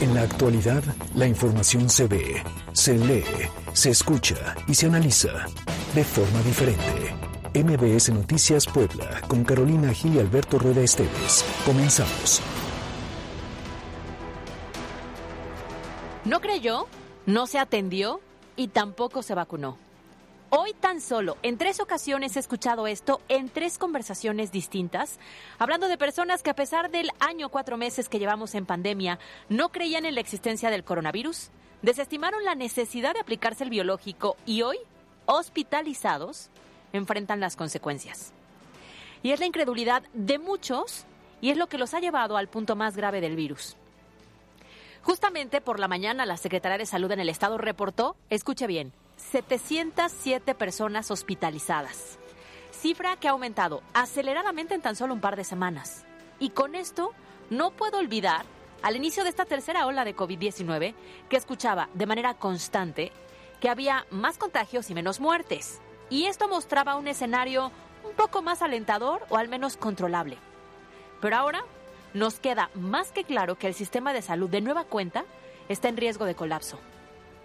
En la actualidad, la información se ve, se lee, se escucha y se analiza de forma diferente. MBS Noticias Puebla, con Carolina Gil y Alberto Rueda Esteves. Comenzamos. No creyó, no se atendió y tampoco se vacunó. Hoy tan solo, en tres ocasiones he escuchado esto en tres conversaciones distintas, hablando de personas que a pesar del año cuatro meses que llevamos en pandemia, no creían en la existencia del coronavirus, desestimaron la necesidad de aplicarse el biológico y hoy, hospitalizados, enfrentan las consecuencias. Y es la incredulidad de muchos y es lo que los ha llevado al punto más grave del virus. Justamente por la mañana la Secretaría de Salud en el Estado reportó, escuche bien, 707 personas hospitalizadas, cifra que ha aumentado aceleradamente en tan solo un par de semanas. Y con esto no puedo olvidar, al inicio de esta tercera ola de COVID-19, que escuchaba de manera constante que había más contagios y menos muertes. Y esto mostraba un escenario un poco más alentador o al menos controlable. Pero ahora nos queda más que claro que el sistema de salud de nueva cuenta está en riesgo de colapso.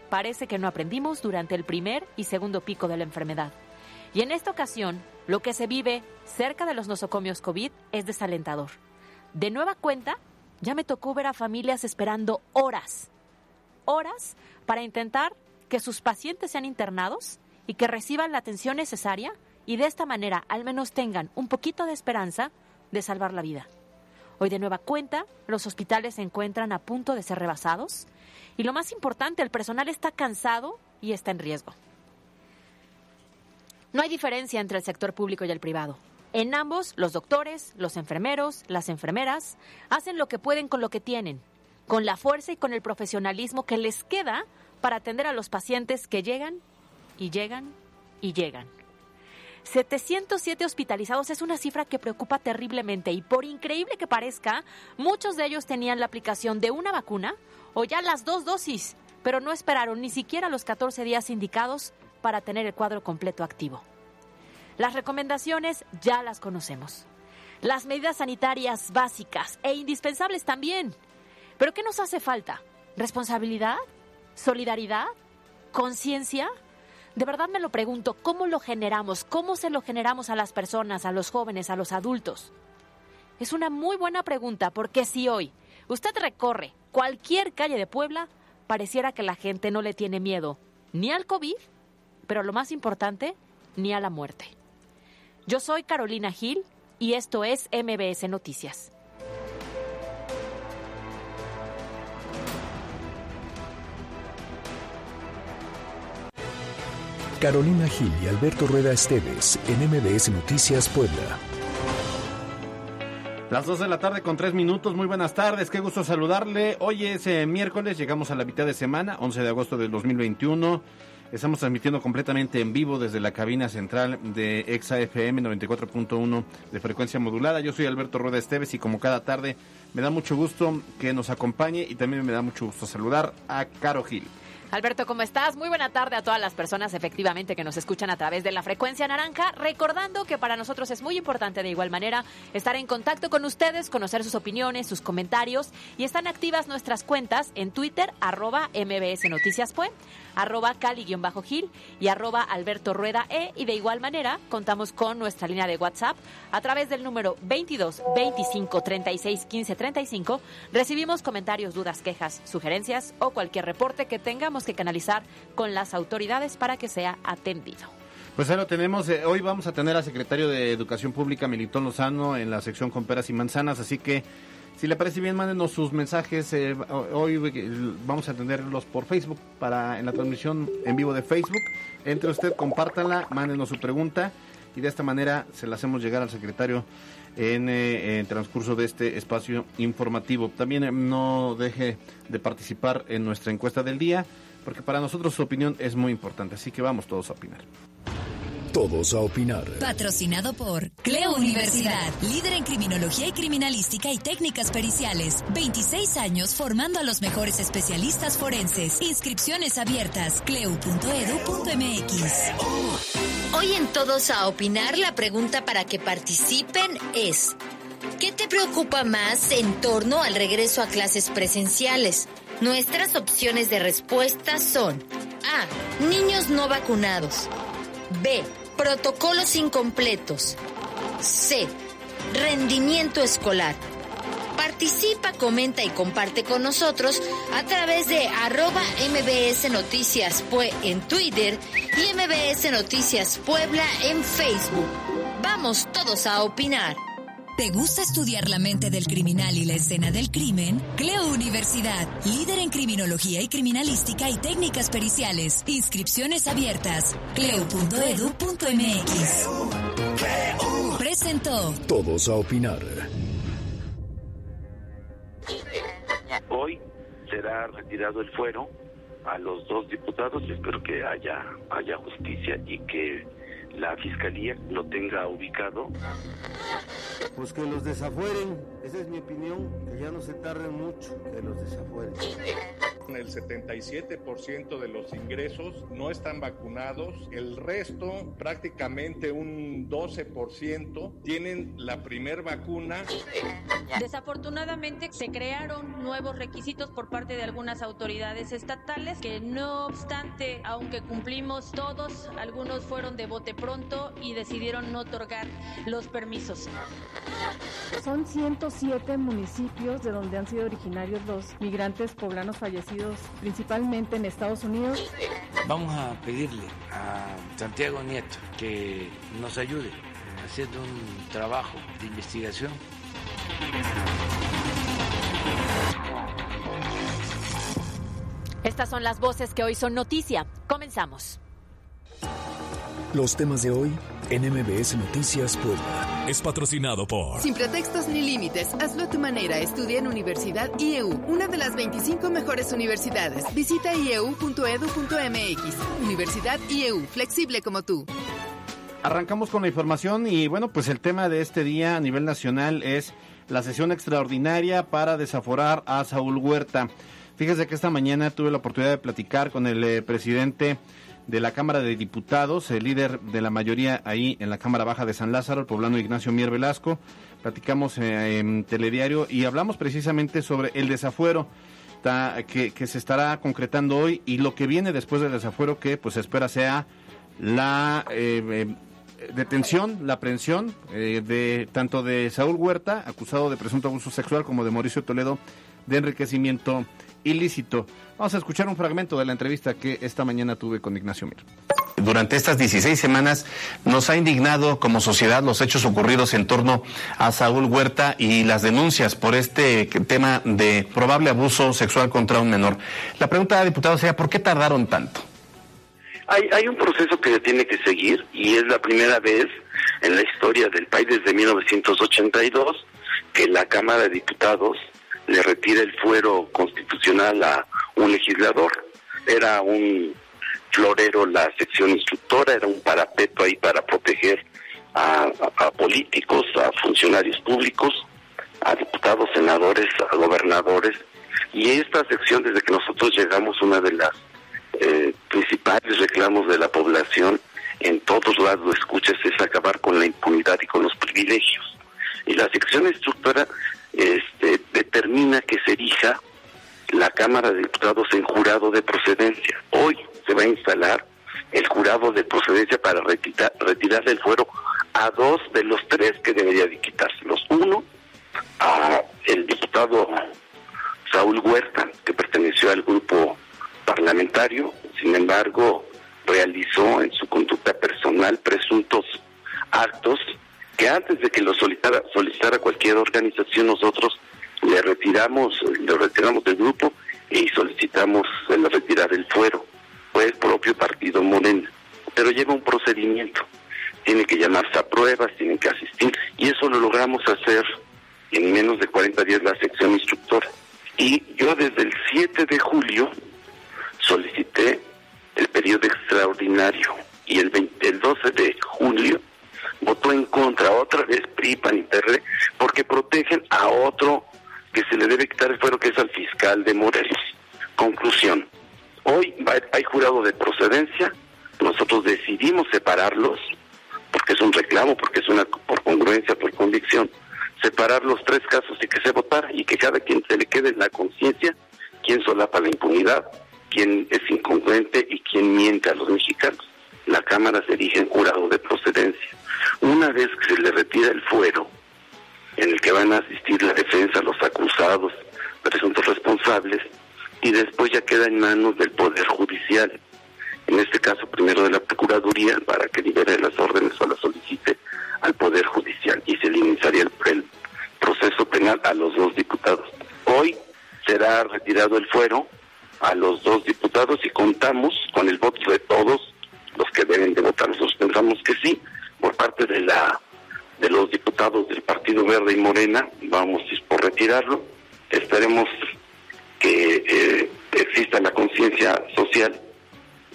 Parece que no aprendimos durante el primer y segundo pico de la enfermedad. Y en esta ocasión, lo que se vive cerca de los nosocomios COVID es desalentador. De nueva cuenta, ya me tocó ver a familias esperando horas, horas para intentar que sus pacientes sean internados y que reciban la atención necesaria y de esta manera al menos tengan un poquito de esperanza de salvar la vida. Hoy de nueva cuenta, los hospitales se encuentran a punto de ser rebasados y lo más importante, el personal está cansado y está en riesgo. No hay diferencia entre el sector público y el privado. En ambos, los doctores, los enfermeros, las enfermeras hacen lo que pueden con lo que tienen, con la fuerza y con el profesionalismo que les queda para atender a los pacientes que llegan y llegan y llegan. 707 hospitalizados es una cifra que preocupa terriblemente y por increíble que parezca, muchos de ellos tenían la aplicación de una vacuna o ya las dos dosis, pero no esperaron ni siquiera los 14 días indicados para tener el cuadro completo activo. Las recomendaciones ya las conocemos. Las medidas sanitarias básicas e indispensables también. Pero ¿qué nos hace falta? ¿Responsabilidad? ¿Solidaridad? ¿Conciencia? De verdad me lo pregunto, ¿cómo lo generamos? ¿Cómo se lo generamos a las personas, a los jóvenes, a los adultos? Es una muy buena pregunta porque si hoy usted recorre cualquier calle de Puebla, pareciera que la gente no le tiene miedo ni al COVID, pero lo más importante, ni a la muerte. Yo soy Carolina Gil y esto es MBS Noticias. Carolina Gil y Alberto Rueda Esteves en MBS Noticias Puebla. Las 2 de la tarde con 3 minutos, muy buenas tardes, qué gusto saludarle. Hoy es eh, miércoles, llegamos a la mitad de semana, 11 de agosto del 2021. Estamos transmitiendo completamente en vivo desde la cabina central de EXA FM 94.1 de frecuencia modulada. Yo soy Alberto Rueda Esteves y como cada tarde me da mucho gusto que nos acompañe y también me da mucho gusto saludar a Caro Gil. Alberto, ¿cómo estás? Muy buena tarde a todas las personas efectivamente que nos escuchan a través de la frecuencia naranja, recordando que para nosotros es muy importante de igual manera estar en contacto con ustedes, conocer sus opiniones, sus comentarios y están activas nuestras cuentas en Twitter, arroba MBS Noticias arroba Cali-Gil y arroba Alberto Rueda E. Y de igual manera, contamos con nuestra línea de WhatsApp a través del número 22 25 36 15 35. Recibimos comentarios, dudas, quejas, sugerencias o cualquier reporte que tengamos que canalizar con las autoridades para que sea atendido. Pues ahora tenemos, eh, hoy vamos a tener al secretario de Educación Pública, Militón Lozano, en la sección con peras y manzanas, así que si le parece bien, mándenos sus mensajes. Eh, hoy eh, vamos a atenderlos por Facebook para en la transmisión en vivo de Facebook. Entre usted, compártanla, mándenos su pregunta y de esta manera se la hacemos llegar al secretario en, en transcurso de este espacio informativo. También no deje de participar en nuestra encuesta del día porque para nosotros su opinión es muy importante, así que vamos todos a opinar todos a opinar. Patrocinado por Cleo Universidad, líder en criminología y criminalística y técnicas periciales. 26 años formando a los mejores especialistas forenses. Inscripciones abiertas. cleu.edu.mx. Hoy en Todos a opinar la pregunta para que participen es ¿Qué te preocupa más en torno al regreso a clases presenciales? Nuestras opciones de respuesta son A. Niños no vacunados. B. Protocolos incompletos. C. Rendimiento escolar. Participa, comenta y comparte con nosotros a través de arroba MBS Noticias Pue en Twitter y MBS Noticias Puebla en Facebook. Vamos todos a opinar. ¿Te gusta estudiar la mente del criminal y la escena del crimen? Cleo Universidad, líder en criminología y criminalística y técnicas periciales. Inscripciones abiertas. Cleo.edu.mx. Presentó. Todos a opinar. Hoy será retirado el fuero a los dos diputados y espero que haya, haya justicia y que la fiscalía lo tenga ubicado. Pues que los desafueren, esa es mi opinión, que ya no se tarden mucho, que los desafueren. El 77% de los ingresos no están vacunados, el resto, prácticamente un 12%, tienen la primer vacuna. Desafortunadamente se crearon nuevos requisitos por parte de algunas autoridades estatales que no obstante, aunque cumplimos todos, algunos fueron de bote pronto y decidieron no otorgar los permisos. Son 107 municipios de donde han sido originarios los migrantes poblanos fallecidos, principalmente en Estados Unidos. Vamos a pedirle a Santiago Nieto que nos ayude haciendo un trabajo de investigación. Estas son las voces que hoy son noticia. Comenzamos. Los temas de hoy en MBS Noticias Puebla. Es patrocinado por... Sin pretextos ni límites, hazlo a tu manera. Estudia en Universidad IEU, una de las 25 mejores universidades. Visita ieu.edu.mx. Universidad IEU, flexible como tú. Arrancamos con la información y bueno, pues el tema de este día a nivel nacional es la sesión extraordinaria para desaforar a Saúl Huerta. Fíjese que esta mañana tuve la oportunidad de platicar con el eh, presidente de la Cámara de Diputados, el líder de la mayoría ahí en la Cámara Baja de San Lázaro, el poblano Ignacio Mier Velasco. Platicamos eh, en Telediario y hablamos precisamente sobre el desafuero que, que, se estará concretando hoy y lo que viene después del desafuero que pues espera sea la eh, detención, la aprehensión eh, de tanto de Saúl Huerta, acusado de presunto abuso sexual, como de Mauricio Toledo de enriquecimiento ilícito. Vamos a escuchar un fragmento de la entrevista que esta mañana tuve con Ignacio Mir. Durante estas 16 semanas nos ha indignado como sociedad los hechos ocurridos en torno a Saúl Huerta y las denuncias por este tema de probable abuso sexual contra un menor. La pregunta, diputado, sería, ¿por qué tardaron tanto? Hay, hay un proceso que se tiene que seguir y es la primera vez en la historia del país desde 1982 que la Cámara de Diputados le retira el fuero constitucional a un legislador. Era un florero la sección instructora, era un parapeto ahí para proteger a, políticos, a funcionarios públicos, a diputados, senadores, a gobernadores. Y esta sección, desde que nosotros llegamos, una de las eh, principales reclamos de la población en todos lados escuchas En jurado de procedencia. Hoy se va a instalar el jurado de procedencia para retirar, retirar el fuero del Poder Judicial. En este caso, primero de la Procuraduría, para que libere las órdenes o las solicite al Poder Judicial, y se le iniciaría el, proceso penal a los dos diputados. Hoy será retirado el fuero a los dos diputados y contamos con el voto de todos los que deben de votar. Nosotros pensamos que sí, por parte de la de los diputados del Partido Verde y Morena, vamos por retirarlo. Esperemos que eh, exista la conciencia social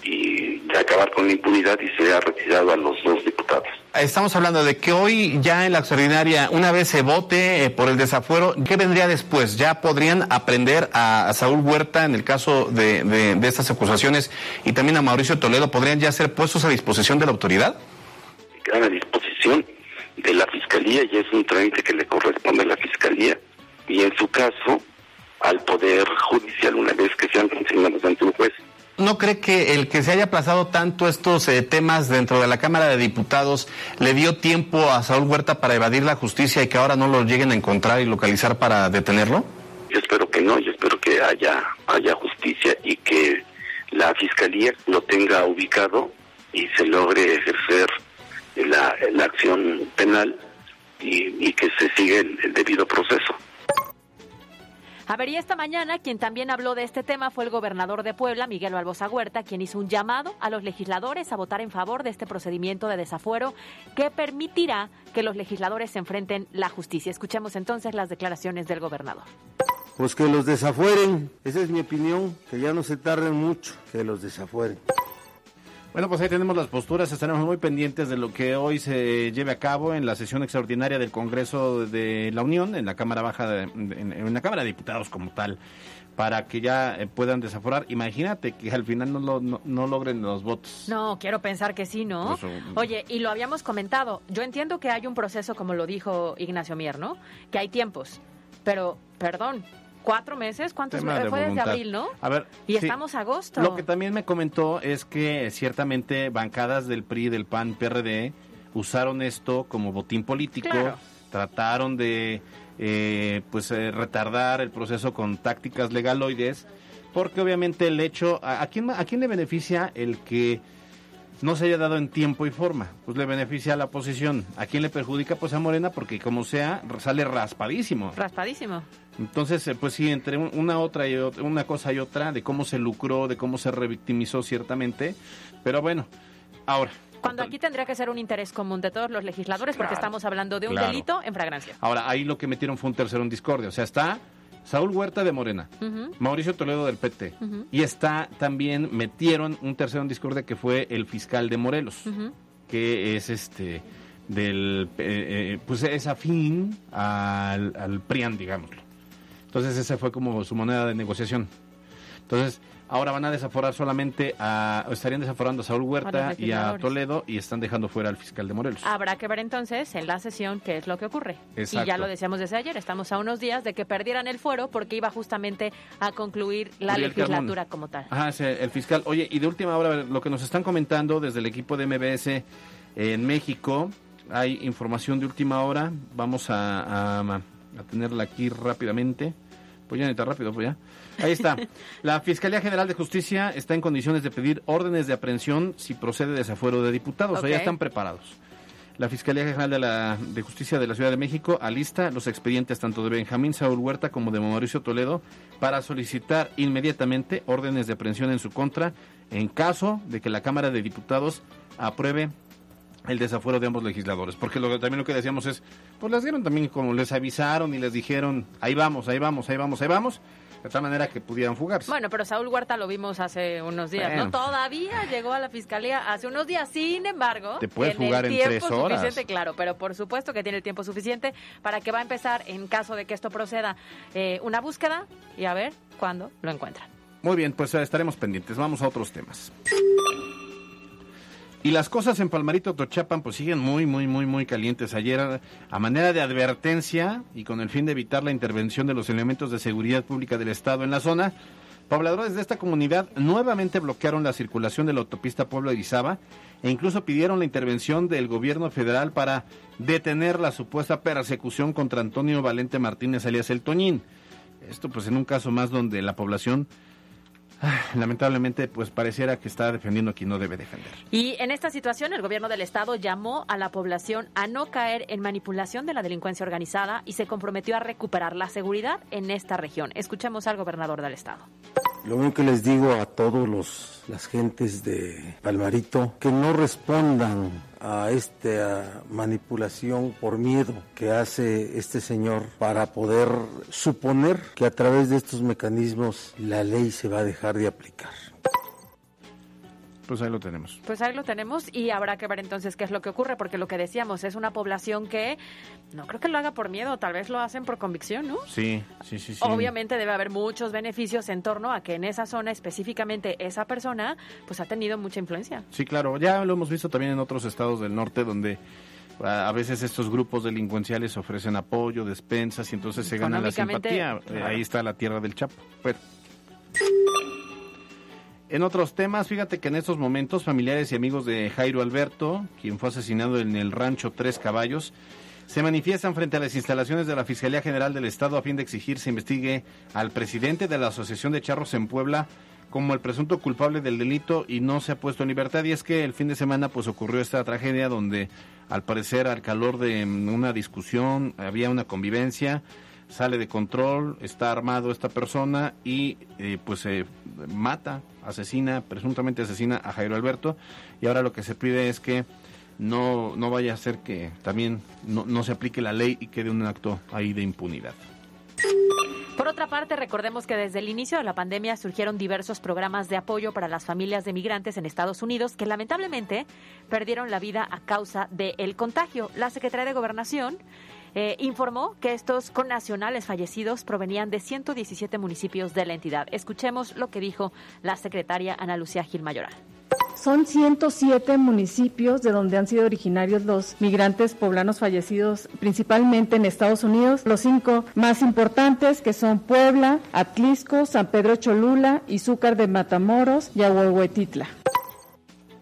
y acabar con la impunidad y se ha retirado a los dos diputados. Estamos hablando de que hoy ya en la extraordinaria, una vez se vote eh, por el desafuero, ¿qué vendría después? ¿Ya podrían aprender a, Saúl Huerta en el caso de, de, estas acusaciones y también a Mauricio Toledo? ¿Podrían ya ser puestos a disposición de la autoridad? Quedan a disposición de la Fiscalía y es un trámite que le corresponde a la Fiscalía y en su caso al Poder Judicial una vez que sean consignados ante un juez. ¿No cree que el que se haya aplazado tanto estos eh, temas dentro de la Cámara de Diputados le dio tiempo a Saúl Huerta para evadir la justicia y que ahora no lo lleguen a encontrar y localizar para detenerlo? Yo espero que no, yo espero que haya, haya justicia y que la Fiscalía lo tenga ubicado y se logre ejercer la, la acción penal y, y, que se siga el, debido proceso. A ver, y esta mañana quien también habló de este tema fue el gobernador de Puebla, Miguel Barbosa Huerta, quien hizo un llamado a los legisladores a votar en favor de este procedimiento de desafuero que permitirá que los legisladores se enfrenten la justicia. Escuchemos entonces las declaraciones del gobernador. Pues que los desafueren, esa es mi opinión, que ya no se tarden mucho, que los desafueren. Bueno, pues ahí tenemos las posturas, estaremos muy pendientes de lo que hoy se lleve a cabo en la sesión extraordinaria del Congreso de la Unión, en la Cámara Baja, en, la Cámara de Diputados como tal, para que ya eh, puedan desaforar. Imagínate que al final no, no, logren los votos. No, quiero pensar que sí, ¿no? Pues, Oye, y lo habíamos comentado, yo entiendo que hay un proceso, como lo dijo Ignacio Mier, ¿no? Que hay tiempos, pero, perdón, cuatro meses, ¿cuántos meses? Fue desde abril, ¿no? A ver. Y estamos agosto. Lo que también me comentó es que ciertamente bancadas del PRI, del PAN, PRD, usaron esto como botín político, trataron de eh, pues eh, retardar el proceso con tácticas legaloides, porque obviamente el hecho, ¿a, quién, ¿a quién le beneficia el que no se haya dado en tiempo y forma, pues le beneficia a la oposición. ¿A quién le perjudica? Pues a Morena, porque como sea, sale raspadísimo. Raspadísimo. Entonces, eh, pues sí, entre una otra y otra, una cosa y otra, de cómo se lucró, de cómo se revictimizó ciertamente, pero bueno, ahora. Cuando aquí tendría que ser un interés común de todos los legisladores, porque estamos hablando de un delito en fragancia. Ahora, ahí lo que metieron fue un tercero en discordia, o sea, está Saúl Huerta de Morena, Mauricio Toledo del PT, y está también, metieron un tercero en discordia que fue el fiscal de Morelos, que es este del eh, eh, pues es afín al, al PRIAN, digámoslo. Entonces esa fue como su moneda de negociación. Entonces, ahora van a desaforar solamente a, estarían desaforando a Saúl Huerta y a Toledo y están dejando fuera al fiscal de Morelos. Habrá que ver entonces en la sesión qué es lo que ocurre. Y ya lo decíamos desde ayer, estamos a unos días de que perdieran el fuero porque iba justamente a concluir la legislatura como tal. Ajá, el fiscal. Oye, y de última hora, lo que nos están comentando desde el equipo de MBS en México, hay información de última hora, vamos a a tenerla aquí rápidamente. Pues ya está rápido, pues ya. Ahí está. La Fiscalía General de Justicia está en condiciones de pedir órdenes de aprehensión si procede desafuero de diputados. O sea, ya están preparados. La Fiscalía General de, la, de Justicia de la Ciudad de México alista los expedientes tanto de Benjamín Saúl Huerta como de Mauricio Toledo para solicitar inmediatamente órdenes de aprehensión en su contra en caso de que la Cámara de Diputados apruebe el desafuero de ambos legisladores. Porque lo, también lo que decíamos es, pues las dieron también como les avisaron y les dijeron, ahí vamos, ahí vamos, ahí vamos, ahí vamos, de tal manera que pudieran fugarse. Bueno, pero Saúl Huerta lo vimos hace unos días, ¿no? Todavía llegó a la fiscalía hace unos días, sin embargo. Te puedes jugar en tres horas. Suficiente, claro, pero por supuesto que tiene el tiempo suficiente para que va a empezar, en caso de que esto proceda, eh, una búsqueda y a ver cuándo lo encuentran. Muy bien, pues estaremos pendientes. Vamos a otros temas. Y las cosas en Palmarito Tochapan pues siguen muy, muy, muy, muy calientes. Ayer, a manera de advertencia y con el fin de evitar la intervención de los elementos de seguridad pública del Estado en la zona, pobladores de esta comunidad nuevamente bloquearon la circulación de la autopista Pueblo-Irizaba e incluso pidieron la intervención del gobierno federal para detener la supuesta persecución contra Antonio Valente Martínez alias El Toñín. Esto pues en un caso más donde la población lamentablemente pues pareciera que está defendiendo a quien no debe defender. Y en esta situación el gobierno del estado llamó a la población a no caer en manipulación de la delincuencia organizada y se comprometió a recuperar la seguridad en esta región. Escuchemos al gobernador del estado. Lo único que les digo a todos los las gentes de Palmarito que no respondan a esta manipulación por miedo que hace este señor para poder suponer que a través de estos mecanismos la ley se va a dejar de aplicar. Pues ahí lo tenemos. Pues ahí lo tenemos y habrá que ver entonces qué es lo que ocurre, porque lo que decíamos es una población que no creo que lo haga por miedo, tal vez lo hacen por convicción, ¿no? Sí, sí, sí, sí. Obviamente debe haber muchos beneficios en torno a que en esa zona específicamente esa persona pues ha tenido mucha influencia. Sí, claro, ya lo hemos visto también en otros estados del norte donde a a veces estos grupos delincuenciales ofrecen apoyo, despensas y entonces se gana la simpatía. Claro. Ahí está la tierra del Chapo. Bueno. En otros temas, fíjate que en estos momentos familiares y amigos de Jairo Alberto, quien fue asesinado en el rancho Tres Caballos, se manifiestan frente a las instalaciones de la Fiscalía General del Estado a fin de exigir se investigue al presidente de la Asociación de Charros en Puebla como el presunto culpable del delito y no se ha puesto en libertad. Y es que el fin de semana pues ocurrió esta tragedia donde al parecer al calor de una discusión había una convivencia, sale de control, está armado esta persona y eh, pues se mata, asesina, presuntamente asesina a Jairo Alberto y ahora lo que se pide es que no, no vaya a ser que también no, no se aplique la ley y quede un acto ahí de impunidad. Por otra parte, recordemos que desde el inicio de la pandemia surgieron diversos programas de apoyo para las familias de migrantes en Estados Unidos que lamentablemente perdieron la vida a causa del contagio. La Secretaría de Gobernación eh, informó que estos connacionales fallecidos provenían de 117 municipios de la entidad. Escuchemos lo que dijo la secretaria Ana Lucía Gil Mayoral. Son 107 municipios de donde han sido originarios los migrantes poblanos fallecidos, principalmente en Estados Unidos. Los cinco más importantes que son Puebla, Atlisco, San Pedro Cholula, Izúcar de Matamoros y Ahuehuetitla.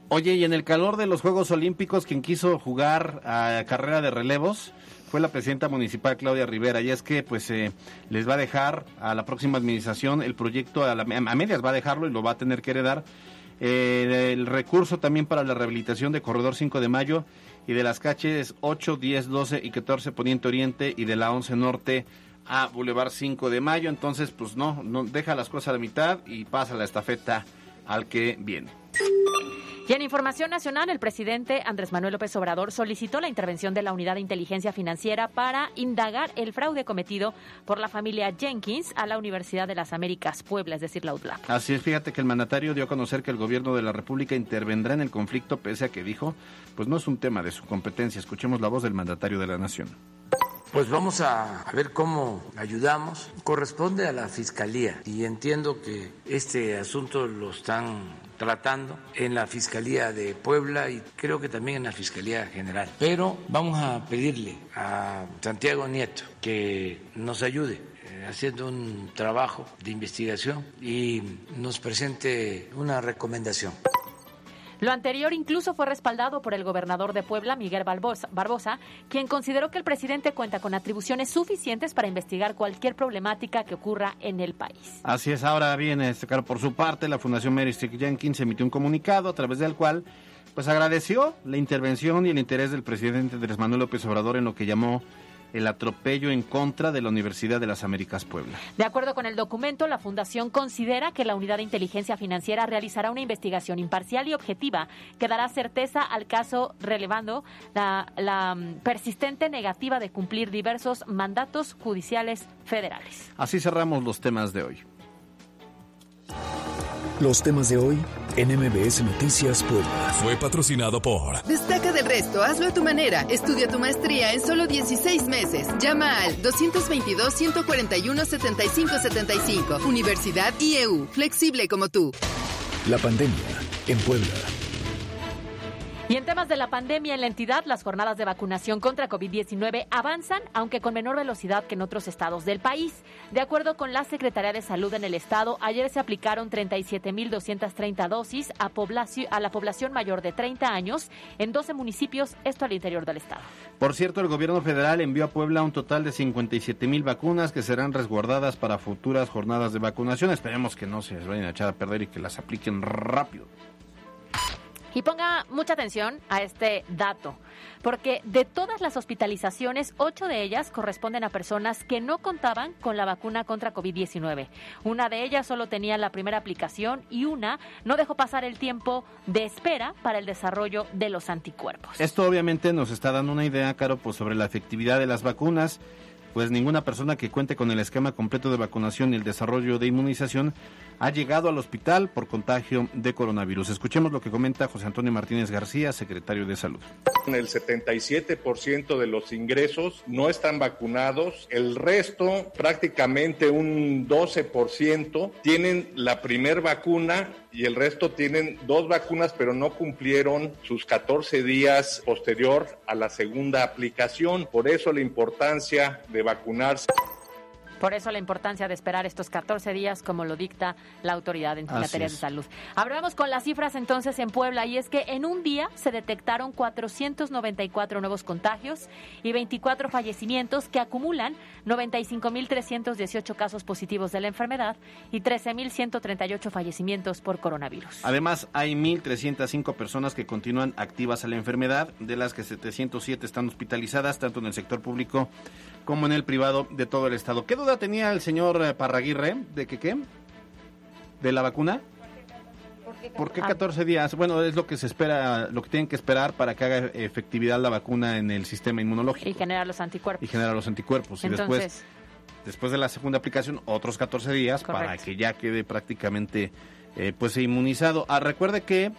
Oye, y en el calor de los Juegos Olímpicos, quien quiso jugar a carrera de relevos fue la presidenta municipal Claudia Rivera. Y es que, pues, eh, les va a dejar a la próxima administración el proyecto, a, la- medias va a dejarlo y lo va a tener que heredar. Eh, el recurso también para la rehabilitación de Corredor 5 de Mayo y de las calles 8, 10, 12 y 14 Poniente Oriente y de la 11 Norte a Boulevard 5 de Mayo. Entonces, pues no, no deja las cosas a la mitad y pasa la estafeta al que viene. Y en información nacional, el presidente Andrés Manuel López Obrador solicitó la intervención de la Unidad de Inteligencia Financiera para indagar el fraude cometido por la familia Jenkins a la Universidad de las Américas Puebla, es decir, la UTLAP. Así es, fíjate que el mandatario dio a conocer que el gobierno de la República intervendrá en el conflicto, pese a que dijo, pues no es un tema de su competencia. Escuchemos la voz del mandatario de la Nación. Pues vamos a, a ver cómo ayudamos. Corresponde a la Fiscalía y entiendo que este asunto lo están tratando en la Fiscalía de Puebla y creo que también en la Fiscalía General. Pero vamos a pedirle a Santiago Nieto que nos ayude eh, haciendo un trabajo de investigación y nos presente una recomendación. Lo anterior incluso fue respaldado por el gobernador de Puebla, Miguel Barbosa, quien consideró que el presidente cuenta con atribuciones suficientes para investigar cualquier problemática que ocurra en el país. Así es, ahora bien, este, claro, por su parte, la Fundación Mary Street Jenkins emitió un comunicado a través del cual pues agradeció la intervención y el interés del presidente Andrés Manuel López Obrador en lo que llamó el atropello en contra de la Universidad de las Américas Puebla. De acuerdo con el documento, la Fundación considera que la Unidad de Inteligencia Financiera realizará una investigación imparcial y objetiva que dará certeza al caso relevando la, la, mm, persistente negativa de cumplir diversos mandatos judiciales federales. Así cerramos los temas de hoy. Los temas de hoy en MBS Noticias Puebla. Fue patrocinado por Destaca del resto, hazlo a tu manera. Estudia tu maestría en solo 16 meses. Llama al 222-141-7575. Universidad IEU, flexible como tú. La pandemia en Puebla. Y en temas de la pandemia en la entidad, las jornadas de vacunación contra COVID-19 avanzan, aunque con menor velocidad que en otros estados del país. De acuerdo con la Secretaría de Salud en el estado, ayer se aplicaron 37.230 dosis a, a la población mayor de 30 años en 12 municipios, esto al interior del estado. Por cierto, el gobierno federal envió a Puebla un total de 57.000 vacunas que serán resguardadas para futuras jornadas de vacunación. Esperemos que no se les vayan a echar a perder y que las apliquen rápido. Y ponga mucha atención a este dato, porque de todas las hospitalizaciones, ocho de ellas corresponden a personas que no contaban con la vacuna contra COVID-19. Una de ellas solo tenía la primera aplicación y una no dejó pasar el tiempo de espera para el desarrollo de los anticuerpos. Esto obviamente nos está dando una idea, Caro, pues sobre la efectividad de las vacunas pues ninguna persona que cuente con el esquema completo de vacunación y el desarrollo de inmunización ha llegado al hospital por contagio de coronavirus. Escuchemos lo que comenta José Antonio Martínez García, secretario de Salud. El 77% de los ingresos no están vacunados, el resto, prácticamente un 12%, tienen la primer vacuna y el resto tienen dos vacunas, pero no cumplieron sus 14 días posterior a la segunda aplicación. Por eso la importancia de vacunarse. Por eso la importancia de esperar estos 14 días, como lo dicta la autoridad en materia de salud. Hablamos con las cifras entonces en Puebla y es que en un día se detectaron 494 nuevos contagios y 24 fallecimientos que acumulan 95.318 casos positivos de la enfermedad y 13.138 fallecimientos por coronavirus. Además, hay 1.305 personas que continúan activas a la enfermedad, de las que 707 están hospitalizadas, tanto en el sector público como en el privado de todo el estado. ¿Qué duda tenía el señor eh, Parraguirre de que qué? ¿De la vacuna? ¿Por qué 14 días? Bueno, es lo que se espera, lo que tienen que esperar para que haga efectividad la vacuna en el sistema inmunológico. Y generar los anticuerpos. Y generar los anticuerpos. y después, después de la segunda aplicación, otros 14 días para que ya quede prácticamente eh, pues inmunizado. Ah, recuerde que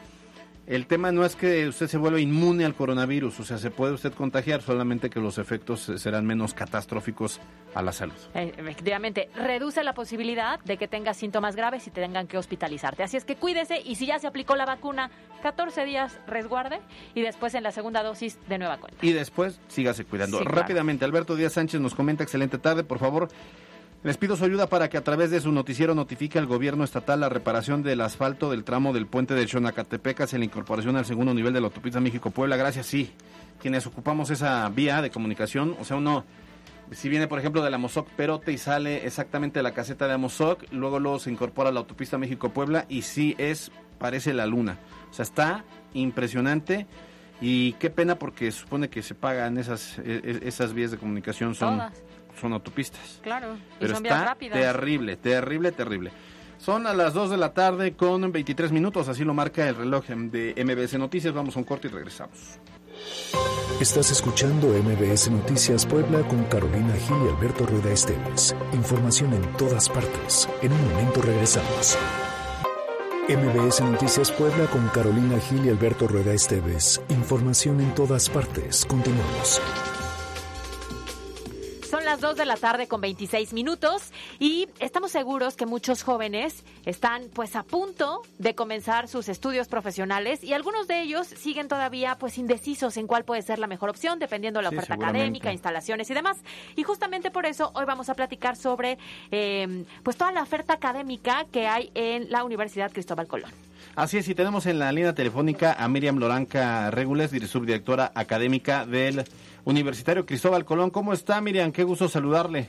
el tema no es que usted se vuelva inmune al coronavirus, o sea, se puede usted contagiar, solamente que los efectos serán menos catastróficos a la salud. Eh, efectivamente, reduce la posibilidad de que tenga síntomas graves y tengan que hospitalizarte. Así es que cuídese y si ya se aplicó la vacuna, 14 días resguarde y después en la segunda dosis de nueva cuenta. Y después sígase cuidando. Rápidamente, Alberto Díaz Sánchez nos comenta, excelente tarde, por favor. Les pido su ayuda para que a través de su noticiero notifique al gobierno estatal la reparación del asfalto del tramo del puente de Xonacatepec hacia la incorporación al segundo nivel de la autopista México-Puebla. Gracias, sí. Quienes ocupamos esa vía de comunicación, o sea, uno, si viene por ejemplo de la Mozoc Perote y sale exactamente de la caseta de Amozoc, luego luego se incorpora a la autopista México-Puebla y sí es, parece la luna. O sea, está impresionante. Y qué pena porque supone que se pagan esas, e, e, esas vías de comunicación. Son, son autopistas. Claro, Pero son está rápidas. Terrible, terrible, terrible. Son a las 2 de la tarde con 23 minutos, así lo marca el reloj de MBS Noticias. Vamos a un corte y regresamos. Estás escuchando MBS Noticias Puebla con Carolina Gil y Alberto Rueda Esteves. Información en todas partes. En un momento regresamos. MBS Noticias Puebla con Carolina Gil y Alberto Rueda Esteves. Información en todas partes. Continuamos. Son las 2 de la tarde con 26 minutos y estamos seguros que muchos jóvenes están pues a punto de comenzar sus estudios profesionales y algunos de ellos siguen todavía pues indecisos en cuál puede ser la mejor opción dependiendo de la Sí, oferta académica, instalaciones y demás. Y justamente por eso hoy vamos a platicar sobre eh, pues toda la oferta académica que hay en la Universidad Cristóbal Colón. Así es, y tenemos en la línea telefónica a Miriam Loranca Regules, dir- subdirectora académica del Universitario Cristóbal Colón. ¿Cómo está, Miriam? Qué gusto saludarle.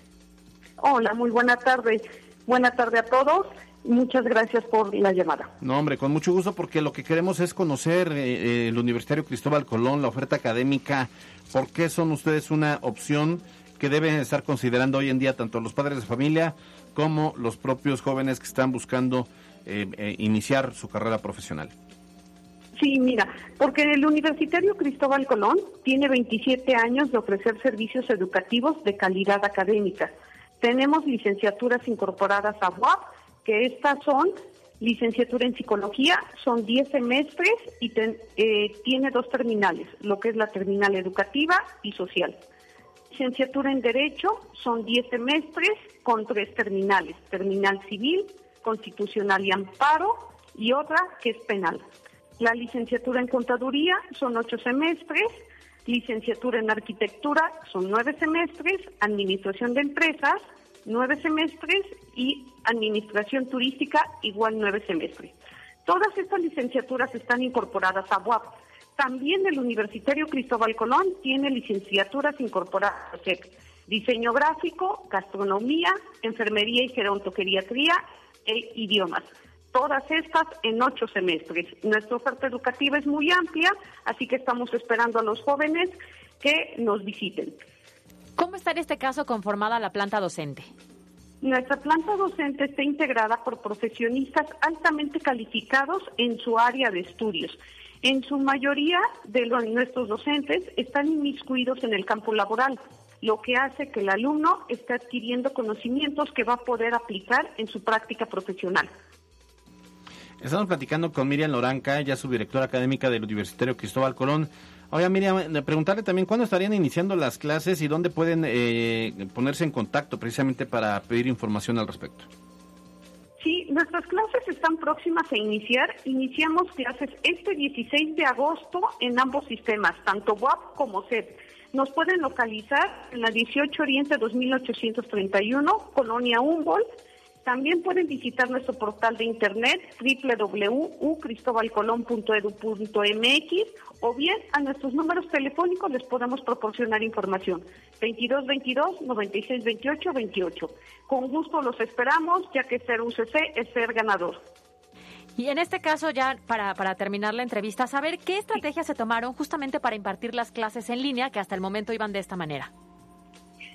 Hola, muy buena tarde. Buena tarde a todos. Muchas gracias por la llamada. No, hombre, con mucho gusto, porque lo que queremos es conocer eh, eh, el Universitario Cristóbal Colón, la oferta académica, por qué son ustedes una opción que deben estar considerando hoy en día tanto los padres de familia como los propios jóvenes que están buscando eh, eh, iniciar su carrera profesional. Sí, mira, porque el Universitario Cristóbal Colón tiene 27 años de ofrecer servicios educativos de calidad académica. Tenemos licenciaturas incorporadas a UAP, que estas son licenciatura en psicología, son 10 semestres y eh, tiene dos terminales, lo que es la terminal educativa y social. Licenciatura en Derecho son 10 semestres con tres terminales, terminal civil, constitucional y amparo y otra que es penal. La licenciatura en contaduría son ocho semestres, licenciatura en arquitectura son nueve semestres, administración de empresas nueve semestres y administración turística igual nueve semestres. Todas estas licenciaturas están incorporadas a UAP. También el Universitario Cristóbal Colón tiene licenciaturas incorporadas. Diseño gráfico, gastronomía, enfermería y gerontogeriatría e idiomas. Todas estas en ocho semestres. Nuestra oferta educativa es muy amplia, así que estamos esperando a los jóvenes que nos visiten. ¿Cómo está en este caso conformada la planta docente? Nuestra planta docente está integrada por profesionistas altamente calificados en su área de estudios. En su mayoría de los, nuestros docentes están inmiscuidos en el campo laboral, lo que hace que el alumno esté adquiriendo conocimientos que va a poder aplicar en su práctica profesional. Estamos platicando con Miriam Loranca, ella es subdirectora académica del Universitario Cristóbal Colón. Oiga, Miriam, preguntarle también cuándo estarían iniciando las clases y dónde pueden eh, ponerse en contacto precisamente para pedir información al respecto. Sí, nuestras clases están próximas a iniciar. Iniciamos clases este 16 de agosto en ambos sistemas, tanto WAP como SED. Nos pueden localizar en la 18 Oriente 2831, Colonia Humboldt también pueden visitar nuestro portal de internet www.cristobalcolón.edu.mx o bien a nuestros números telefónicos les podemos proporcionar información 22 22 96 28 28. Con gusto los esperamos ya que ser UCC es ser ganador. Y en este caso, ya para, para terminar la entrevista, saber qué estrategias se tomaron justamente para impartir las clases en línea que hasta el momento iban de esta manera.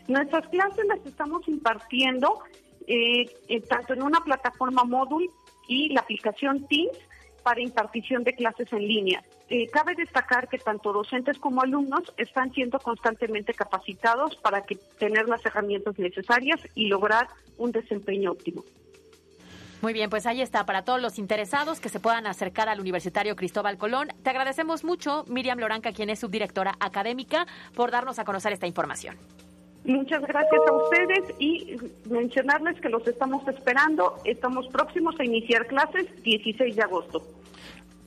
Nuestras clases las estamos impartiendo eh, eh, tanto en una plataforma móvil y la aplicación Teams para impartición de clases en línea. Eh, cabe destacar que tanto docentes como alumnos están siendo constantemente capacitados para que, tener las herramientas necesarias y lograr un desempeño óptimo. Muy bien, pues ahí está, para todos los interesados que se puedan acercar al Universitario Cristóbal Colón. Te agradecemos mucho, Miriam Loranca, quien es subdirectora académica, por darnos a conocer esta información. Muchas gracias a ustedes y mencionarles que los estamos esperando. Estamos próximos a iniciar clases 16 de agosto.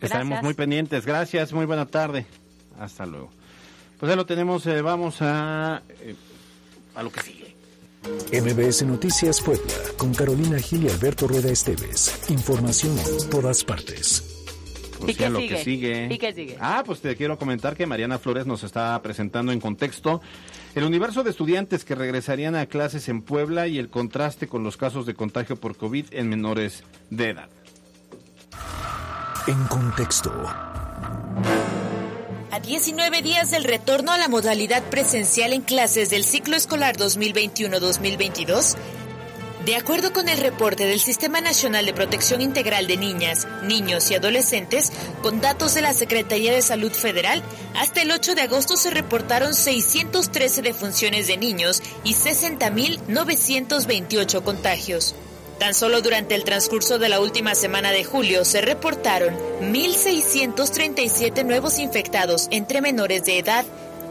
Estaremos muy pendientes. Gracias, muy buena tarde. Hasta luego. Pues ya lo tenemos, eh, vamos a, eh, a lo que sigue. MBS Noticias Puebla, con Carolina Gil y Alberto Rueda Esteves. Información en todas partes. Pues ¿Y lo que sigue. ¿Y qué sigue? Ah, pues te quiero comentar que Mariana Flores nos está presentando en contexto el universo de estudiantes que regresarían a clases en Puebla y el contraste con los casos de contagio por COVID en menores de edad. En contexto. A 19 días del retorno a la modalidad presencial en clases del ciclo escolar 2021-2022, de acuerdo con el reporte del Sistema Nacional de Protección Integral de Niñas, Niños y Adolescentes, con datos de la Secretaría de Salud Federal, hasta el 8 de agosto se reportaron 613 defunciones de niños y 60.928 contagios. Tan solo durante el transcurso de la última semana de julio se reportaron 1.637 nuevos infectados entre menores de edad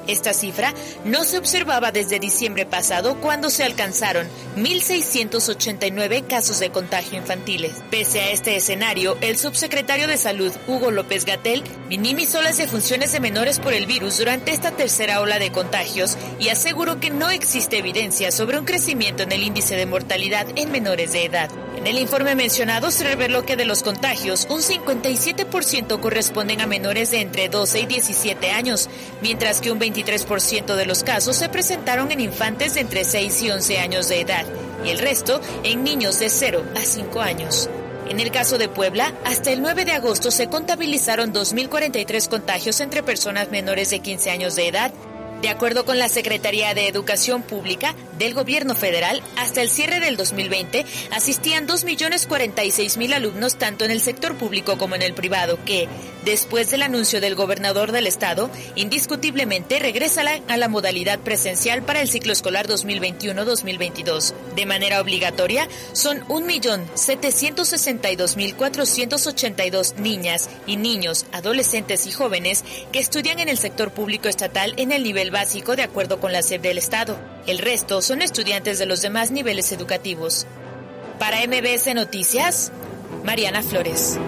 esta cifra no se observaba desde diciembre pasado cuando se alcanzaron 1.689 casos de contagio infantiles. Pese a este escenario, el subsecretario de Salud, Hugo López Gatel, minimizó las defunciones de menores por el virus durante esta tercera ola de contagios y aseguró que no existe evidencia sobre un crecimiento en el índice de mortalidad en menores de edad. En el informe mencionado se reveló que de los contagios, un 57% corresponden a menores de entre 12 y 17 años, mientras que un 23% de los casos se presentaron en infantes de entre 6 y 11 años de edad, y el resto en niños de 0 a 5 años. En el caso de Puebla, hasta el 9 de agosto se contabilizaron 2.043 contagios entre personas menores de 15 años de edad de acuerdo con la Secretaría de Educación Pública del Gobierno Federal, hasta el cierre del 2020 asistían 2.046.000 alumnos tanto en el sector público como en el privado que, después del anuncio del gobernador del estado, indiscutiblemente regresa a la modalidad presencial para el ciclo escolar 2021-2022. De manera obligatoria, son 1.762.482 niñas y niños, adolescentes y jóvenes que estudian en el sector público estatal en el nivel básico de acuerdo con la SEP del Estado. El resto son estudiantes de los demás niveles educativos. Para MBS Noticias, Mariana Flores.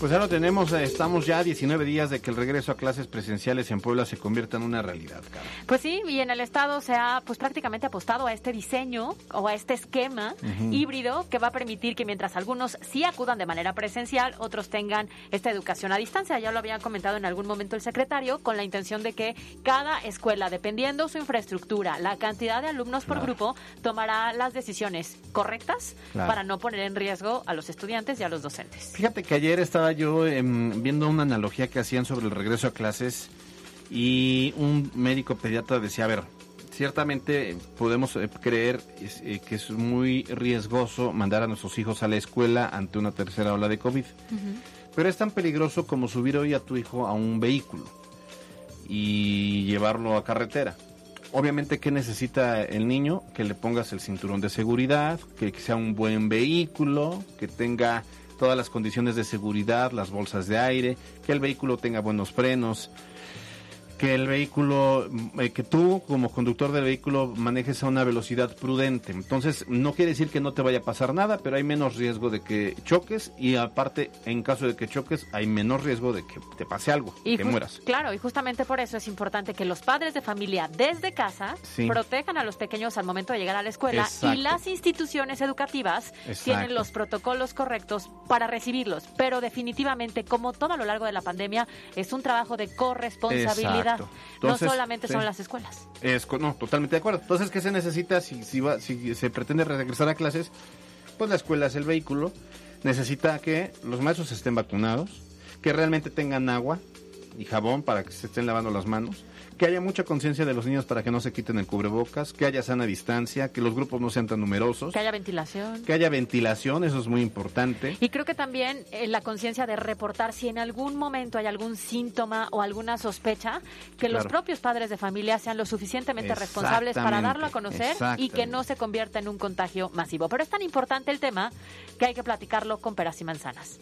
Pues ya lo tenemos, eh, estamos ya a 19 días de que el regreso a clases presenciales en Puebla se convierta en una realidad, Carol. Pues sí, y en el estado se ha pues prácticamente apostado a este diseño o a este esquema Ujú. híbrido que va a permitir que mientras algunos sí acudan de manera presencial, otros tengan esta educación a distancia. Ya lo había comentado en algún momento el secretario, con la intención de que cada escuela, dependiendo su infraestructura, la cantidad de alumnos por Claro. grupo, tomará las decisiones correctas Claro. para no poner en riesgo a los estudiantes y a los docentes. Fíjate que ayer estaba yo em, viendo una analogía que hacían sobre el regreso a clases y un médico pediatra decía, a ver, ciertamente podemos eh, creer eh, que es muy riesgoso mandar a nuestros hijos a la escuela ante una tercera ola de COVID, pero es tan peligroso como subir hoy a tu hijo a un vehículo y llevarlo a carretera. Obviamente, ¿qué necesita el niño? Que le pongas el cinturón de seguridad, que sea un buen vehículo, que tenga todas las condiciones de seguridad, las bolsas de aire, que el vehículo tenga buenos frenos, que el vehículo, eh, que tú como conductor del vehículo manejes a una velocidad prudente. Entonces, no quiere decir que no te vaya a pasar nada, pero hay menos riesgo de que choques y aparte, en caso de que choques, hay menos riesgo de que te pase algo, Y que mueras. Claro, y justamente por eso es importante que los padres de familia desde casa Sí. protejan a los pequeños al momento de llegar a la escuela Exacto. y las instituciones educativas Exacto. tienen los protocolos correctos para recibirlos. Pero definitivamente, como todo a lo largo de la pandemia, es un trabajo de corresponsabilidad. Exacto. Entonces, no solamente sí. son las escuelas. Es, no, totalmente de acuerdo. Entonces, ¿qué se necesita si, si, va- si se pretende regresar a clases? Pues la escuela es el vehículo. Necesita que los maestros estén vacunados, que realmente tengan agua y jabón para que se estén lavando las manos, que haya mucha conciencia de los niños para que no se quiten el cubrebocas, que haya sana distancia, que los grupos no sean tan numerosos, Que haya ventilación. que haya ventilación, eso es muy importante. Y creo que también eh, la conciencia de reportar si en algún momento hay algún síntoma o alguna sospecha, que los propios padres de familia sean lo suficientemente responsables para darlo a conocer y que no se convierta en un contagio masivo. Pero es tan importante el tema que hay que platicarlo con peras y manzanas.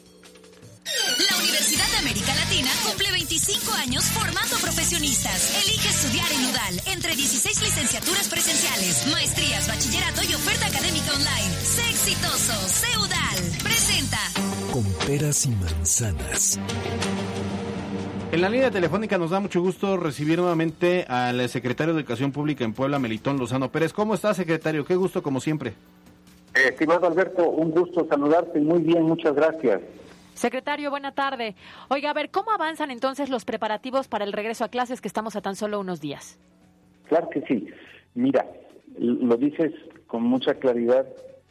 La Universidad de América Latina cumple 25 años formando profesionistas. Elige estudiar en UDAL entre 16 licenciaturas presenciales, maestrías, bachillerato y oferta académica online. Sé exitoso, sé UDAL. Presenta. Con peras y manzanas. En la línea telefónica nos da mucho gusto recibir nuevamente al secretario de Educación Pública en Puebla, Melitón Lozano Pérez. ¿Cómo está, secretario? Qué gusto, como siempre. Eh, Estimado Alberto, un gusto saludarte. Muy bien, muchas gracias. Secretario, buena tarde. Oiga, a ver, ¿cómo avanzan entonces los preparativos para el regreso a clases que estamos a tan solo unos días? Claro que sí. Mira, lo dices con mucha claridad.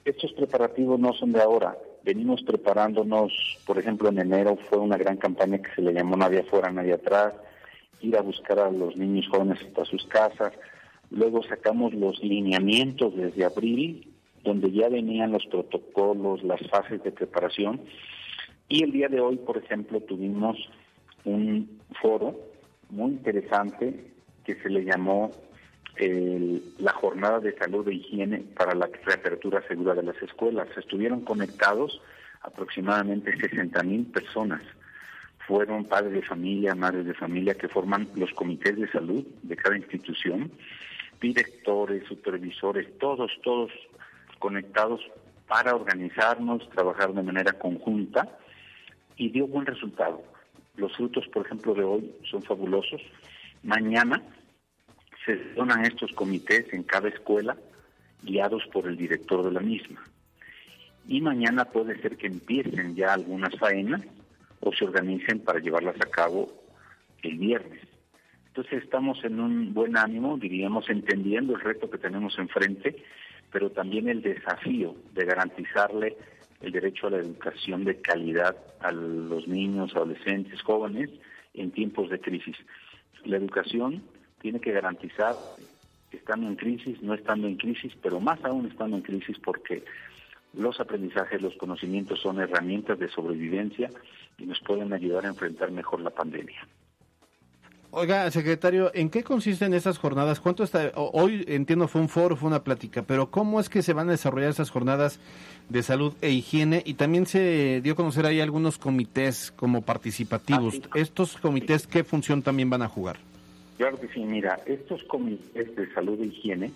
Estos preparativos no son de ahora. Venimos preparándonos, por ejemplo, en enero fue una gran campaña que se le llamó Nadie afuera, nadie atrás, ir a buscar a los niños jóvenes hasta sus casas. Luego sacamos los lineamientos desde abril, donde ya venían los protocolos, las fases de preparación. Y el día de hoy, por ejemplo, tuvimos un foro muy interesante que se le llamó el- la jornada de salud e higiene para la reapertura segura de las escuelas. Estuvieron conectados aproximadamente 60 mil personas. Fueron padres de familia, madres de familia que forman los comités de salud de cada institución, directores, supervisores, todos, todos conectados para organizarnos, trabajar de manera conjunta y dio buen resultado. Los frutos, por ejemplo, de hoy son fabulosos. Mañana se donan estos comités en cada escuela, guiados por el director de la misma. Y mañana puede ser que empiecen ya algunas faenas o se organicen para llevarlas a cabo el viernes. Entonces estamos en un buen ánimo, diríamos, entendiendo el reto que tenemos enfrente, pero también el desafío de garantizarle el derecho a la educación de calidad a los niños, adolescentes, jóvenes en tiempos de crisis. La educación tiene que garantizar, estando en crisis, no estando en crisis, pero más aún estando en crisis porque los aprendizajes, los conocimientos son herramientas de sobrevivencia y nos pueden ayudar a enfrentar mejor la pandemia. Oiga, secretario, ¿en qué consisten esas jornadas? ¿Cuánto está? Hoy entiendo fue un foro, fue una plática, pero ¿cómo es que se van a desarrollar esas jornadas de salud e higiene? Y también se dio a conocer ahí algunos comités como participativos. ¿Estos comités qué función también van a jugar? Claro que sí, mira, estos comités de salud e higiene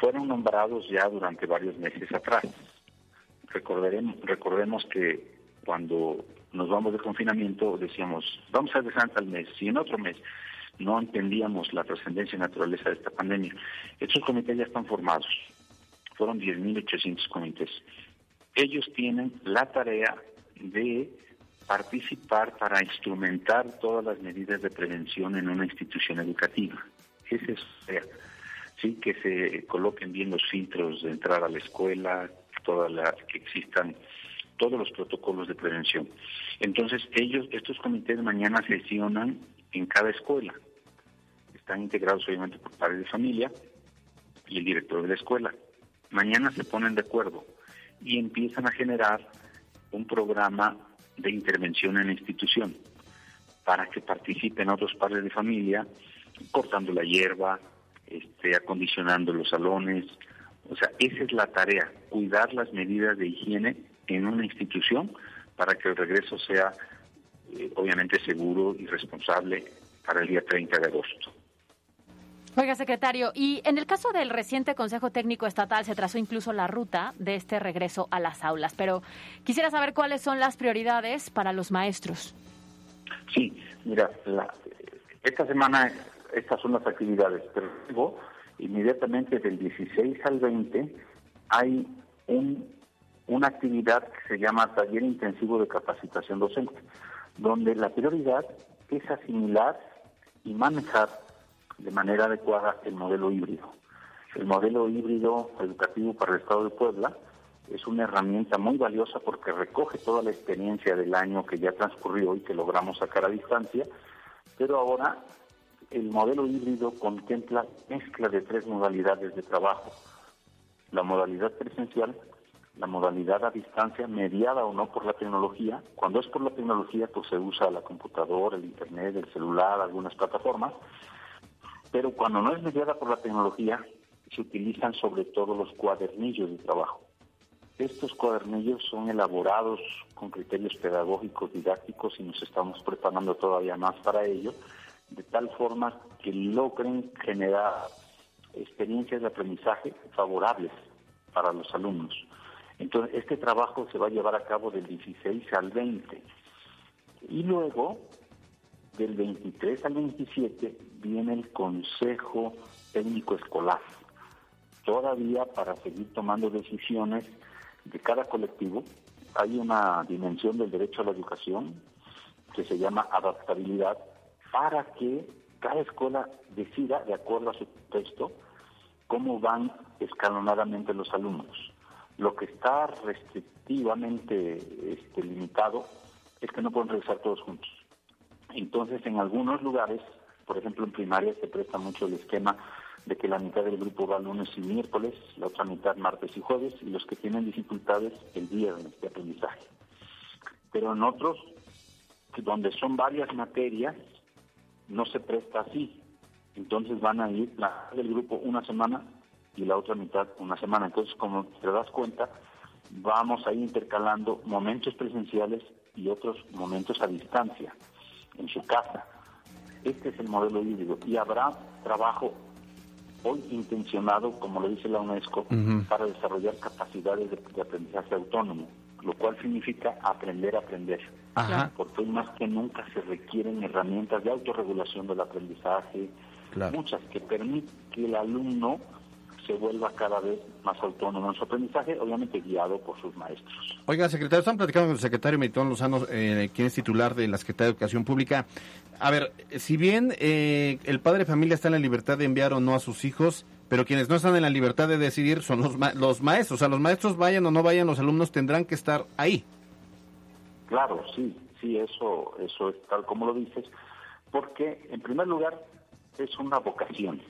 fueron nombrados ya durante varios meses atrás. Recordaremos, recordemos que cuando nos vamos de confinamiento, decíamos, vamos a dejar al mes, y en otro mes no entendíamos la trascendencia y naturaleza de esta pandemia. Estos comités ya están formados, fueron 10.800 comités. Ellos tienen la tarea de participar para instrumentar todas las medidas de prevención en una institución educativa. Ese es que se coloquen bien los filtros de entrar a la escuela, todas las que existan todos los protocolos de prevención. Entonces, ellos estos comités mañana sesionan en cada escuela. Están integrados obviamente por padres de familia y el director de la escuela. Mañana se ponen de acuerdo y empiezan a generar un programa de intervención en la institución para que participen otros padres de familia, cortando la hierba, este, acondicionando los salones. O sea, esa es la tarea, cuidar las medidas de higiene en una institución para que el regreso sea eh, obviamente seguro y responsable para el día 30 de agosto. Oiga, secretario, y en el caso del reciente Consejo Técnico Estatal se trazó incluso la ruta de este regreso a las aulas, pero quisiera saber cuáles son las prioridades para los maestros. Sí, mira, esta semana estas son las actividades, pero luego, inmediatamente del 16 al 20, hay un, una actividad que se llama Taller Intensivo de Capacitación Docente, donde la prioridad es asimilar y manejar de manera adecuada el modelo híbrido. El modelo híbrido educativo para el Estado de Puebla es una herramienta muy valiosa porque recoge toda la experiencia del año que ya transcurrió y que logramos sacar a distancia, pero ahora el modelo híbrido contempla mezcla de tres modalidades de trabajo. La modalidad presencial, la modalidad a distancia, mediada o no por la tecnología. Cuando es por la tecnología, pues se usa la computadora, el internet, el celular, algunas plataformas pero cuando no es mediada por la tecnología, se utilizan sobre todo los cuadernillos de trabajo. Estos cuadernillos son elaborados con criterios pedagógicos, didácticos y nos estamos preparando todavía más para ello, de tal forma que logren generar experiencias de aprendizaje favorables para los alumnos. Entonces, este trabajo se va a llevar a cabo del 16 al 20. Y luego, del 23 al 27 viene el Consejo Técnico Escolar, todavía para seguir tomando decisiones de cada colectivo. Hay una dimensión del derecho a la educación que se llama adaptabilidad para que cada escuela decida, de acuerdo a su texto, cómo van escalonadamente los alumnos. Lo que está restrictivamente este, limitado es que no pueden regresar todos juntos. Entonces, en algunos lugares, por ejemplo en primaria, se presta mucho el esquema de que la mitad del grupo va lunes y miércoles, la otra mitad martes y jueves, y los que tienen dificultades el viernes de aprendizaje. Pero en otros, donde son varias materias, no se presta así. Entonces van a ir la del grupo una semana y la otra mitad una semana. Entonces, como te das cuenta, vamos a ir intercalando momentos presenciales y otros momentos a distancia en su casa. Este es el modelo híbrido y habrá trabajo hoy intencionado, como lo dice la UNESCO, para desarrollar capacidades de, aprendizaje autónomo, lo cual significa aprender a aprender. Porque hoy más que nunca se requieren herramientas de autorregulación del aprendizaje, muchas que permiten que el alumno se vuelva cada vez más autónomo en su aprendizaje, obviamente guiado por sus maestros. Oiga, secretario, están platicando con el secretario Meritón Lozano, eh, quien es titular de la Secretaría de Educación Pública. A ver, si bien eh, el padre de familia está en la libertad de enviar o no a sus hijos, pero quienes no están en la libertad de decidir son los, los maestros. O sea, los maestros vayan o no vayan, los alumnos tendrán que estar ahí. Claro, sí, sí, eso, eso es tal como lo dices, porque en primer lugar es una vocación,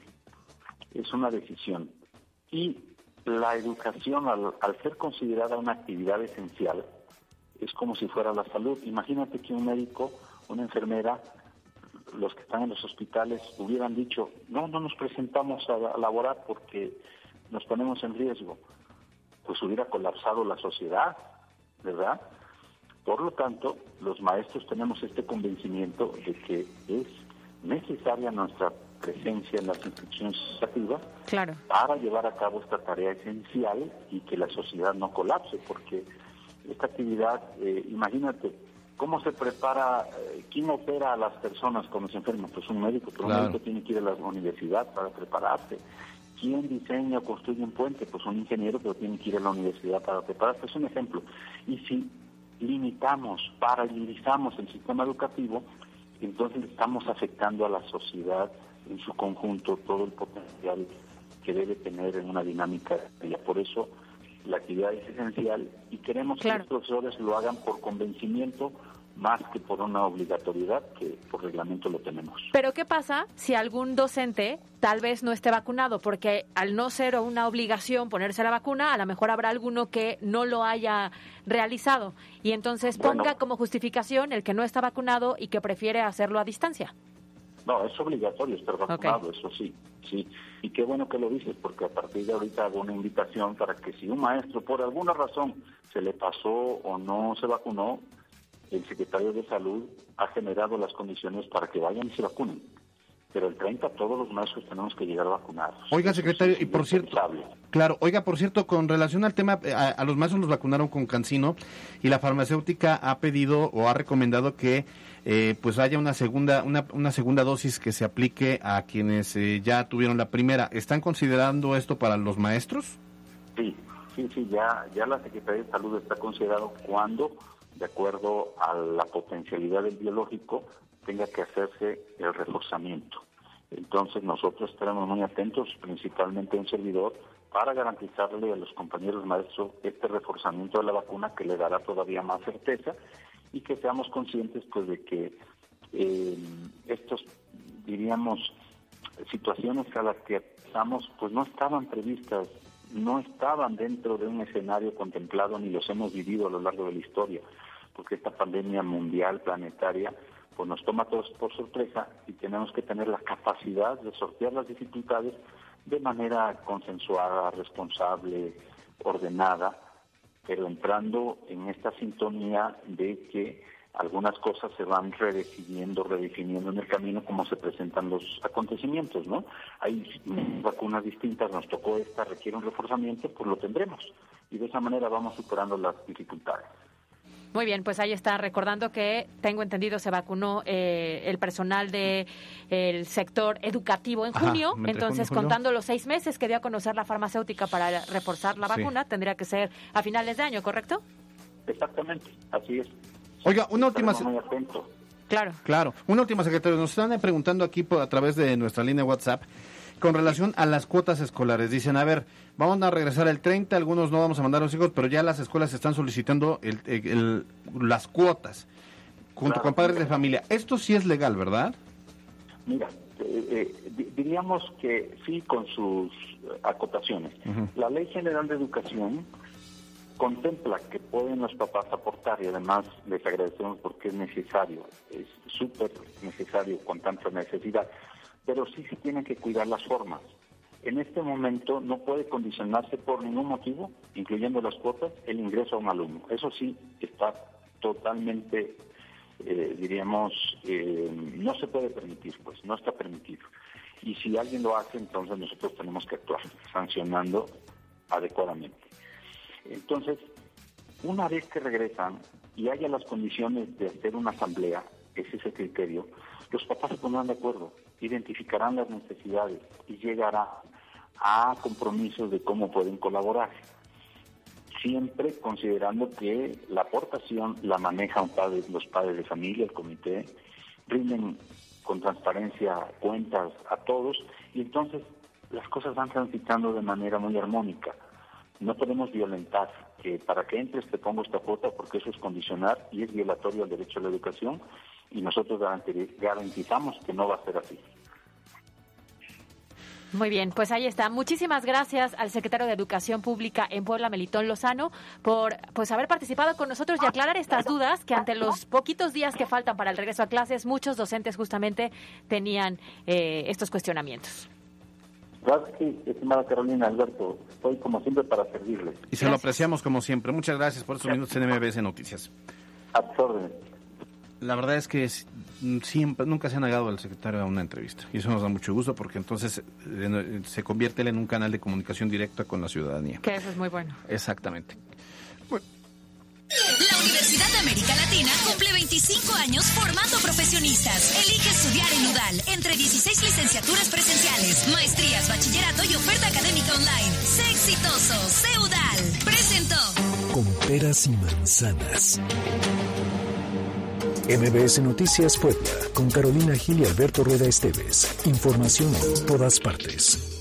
es una decisión. Y la educación, al, ser considerada una actividad esencial, es como si fuera la salud. Imagínate que un médico, una enfermera, los que están en los hospitales hubieran dicho, no, no nos presentamos a, laborar porque nos ponemos en riesgo. Pues hubiera colapsado la sociedad, ¿verdad? Por lo tanto, los maestros tenemos este convencimiento de que es necesaria nuestra presencia en las instituciones educativas para llevar a cabo esta tarea esencial y que la sociedad no colapse, porque esta actividad, eh, imagínate, ¿Cómo se prepara? eh, ¿Quién opera a las personas cuando se enferman? Pues un médico, pero Claro. un médico tiene que ir a la universidad para prepararse. ¿Quién diseña o construye un puente? Pues un ingeniero, pero tiene que ir a la universidad para prepararse. Es un ejemplo. Y si limitamos, paralizamos el sistema educativo, entonces estamos afectando a la sociedad en su conjunto todo el potencial que debe tener en una dinámica. Por eso la actividad es esencial y queremos que los profesores lo hagan por convencimiento más que por una obligatoriedad que por reglamento lo tenemos. Pero ¿qué pasa si algún docente tal vez no esté vacunado? Porque al no ser una obligación ponerse la vacuna, a lo mejor habrá alguno que no lo haya realizado y entonces Bueno. ponga como justificación el que no está vacunado y que prefiere hacerlo a distancia. No, es obligatorio estar vacunado, eso sí, sí. Y qué bueno que lo dices, porque a partir de ahorita hago una invitación para que si un maestro por alguna razón se le pasó o no se vacunó, el secretario de Salud ha generado las condiciones para que vayan y se vacunen. Pero el 30 todos los maestros tenemos que llegar vacunados. Oiga, secretario, y por cierto, claro, oiga, por cierto, con relación al tema, eh, a, a los maestros los vacunaron con Cancino y la farmacéutica ha pedido o ha recomendado que eh, pues haya una segunda una, una segunda dosis que se aplique a quienes eh, ya tuvieron la primera. ¿Están considerando esto para los maestros? Sí, sí, sí, ya, ya la Secretaría de Salud está considerando cuando, de acuerdo a la potencialidad del biológico, tenga que hacerse el reforzamiento. Entonces nosotros estaremos muy atentos, principalmente un servidor, para garantizarle a los compañeros maestros este reforzamiento de la vacuna que le dará todavía más certeza y que seamos conscientes pues de que eh, estos, diríamos, situaciones a las que estamos pues no estaban previstas, no estaban dentro de un escenario contemplado ni los hemos vivido a lo largo de la historia, porque esta pandemia mundial, planetaria, pues nos toma a todos por sorpresa y tenemos que tener la capacidad de sortear las dificultades de manera consensuada, responsable, ordenada, pero entrando en esta sintonía de que algunas cosas se van redefiniendo, redefiniendo en el camino como se presentan los acontecimientos, ¿no? Hay vacunas distintas, nos tocó esta, requiere un reforzamiento, pues lo tendremos. Y de esa manera vamos superando las dificultades. Muy bien, pues ahí está. Recordando que tengo entendido se vacunó eh, el personal de el sector educativo en Ajá, junio. Entonces, junio y julio. contando los seis meses que dio a conocer la farmacéutica para reforzar la Sí. vacuna, tendría que ser a finales de año, ¿correcto? Exactamente, así es. Oiga, una última... Estaremos muy atentos. Claro. Claro. Una última, secretario. Nos están preguntando aquí por, a través de nuestra línea WhatsApp con relación a las cuotas escolares. Dicen, a ver, vamos a regresar el 30, algunos no vamos a mandar a los hijos, pero ya las escuelas están solicitando el, el- el- las cuotas junto Claro. con padres de familia. Esto sí es legal, ¿verdad? Mira, eh, eh, di- diríamos que sí con sus acotaciones. La Ley General de Educación contempla que pueden los papás aportar y además les agradecemos porque es necesario, es súper necesario con tanta necesidad, pero sí se tienen que cuidar las formas. En este momento no puede condicionarse por ningún motivo, incluyendo las cuotas, el ingreso a un alumno. Eso sí está totalmente, eh, diríamos, eh, no se puede permitir, pues no está permitido. Y si alguien lo hace, entonces nosotros tenemos que actuar, sancionando adecuadamente. Entonces, una vez que regresan y haya las condiciones de hacer una asamblea, ese es el criterio, los papás se pondrán de acuerdo, identificarán las necesidades y llegarán a compromisos de cómo pueden colaborar. Siempre considerando que la aportación la manejan los padres de familia, el comité, rinden con transparencia cuentas a todos y entonces las cosas van transitando de manera muy armónica. No podemos violentar que para que entres te pongo esta cuota porque eso es condicionar y es violatorio al derecho a la educación y nosotros garanti- garantizamos que no va a ser así. Muy bien, pues ahí está. Muchísimas gracias al secretario de Educación Pública en Puebla, Melitón Lozano, por pues haber participado con nosotros y aclarar estas dudas que ante los poquitos días que faltan para el regreso a clases, muchos docentes justamente tenían eh, estos cuestionamientos. Gracias, sí, estimada Carolina Alberto. Estoy como siempre para servirles. Y se lo apreciamos como siempre. Muchas gracias por estos minutos en MBS Noticias. A tus órdenes. La verdad es que es- siempre, nunca se ha negado al secretario a una entrevista. Y eso nos da mucho gusto porque entonces eh, se convierte él en un canal de comunicación directa con la ciudadanía. Que eso es muy bueno. Exactamente. La Universidad de América Latina cumple 25 años formando profesionistas. Elige estudiar en UDAL entre 16 licenciaturas presenciales, maestrías, bachillerato y oferta académica online. Sé exitoso, sé UDAL. Presentó. Con peras y manzanas. MBS Noticias Puebla, con Carolina Gil y Alberto Rueda Esteves. Información en todas partes.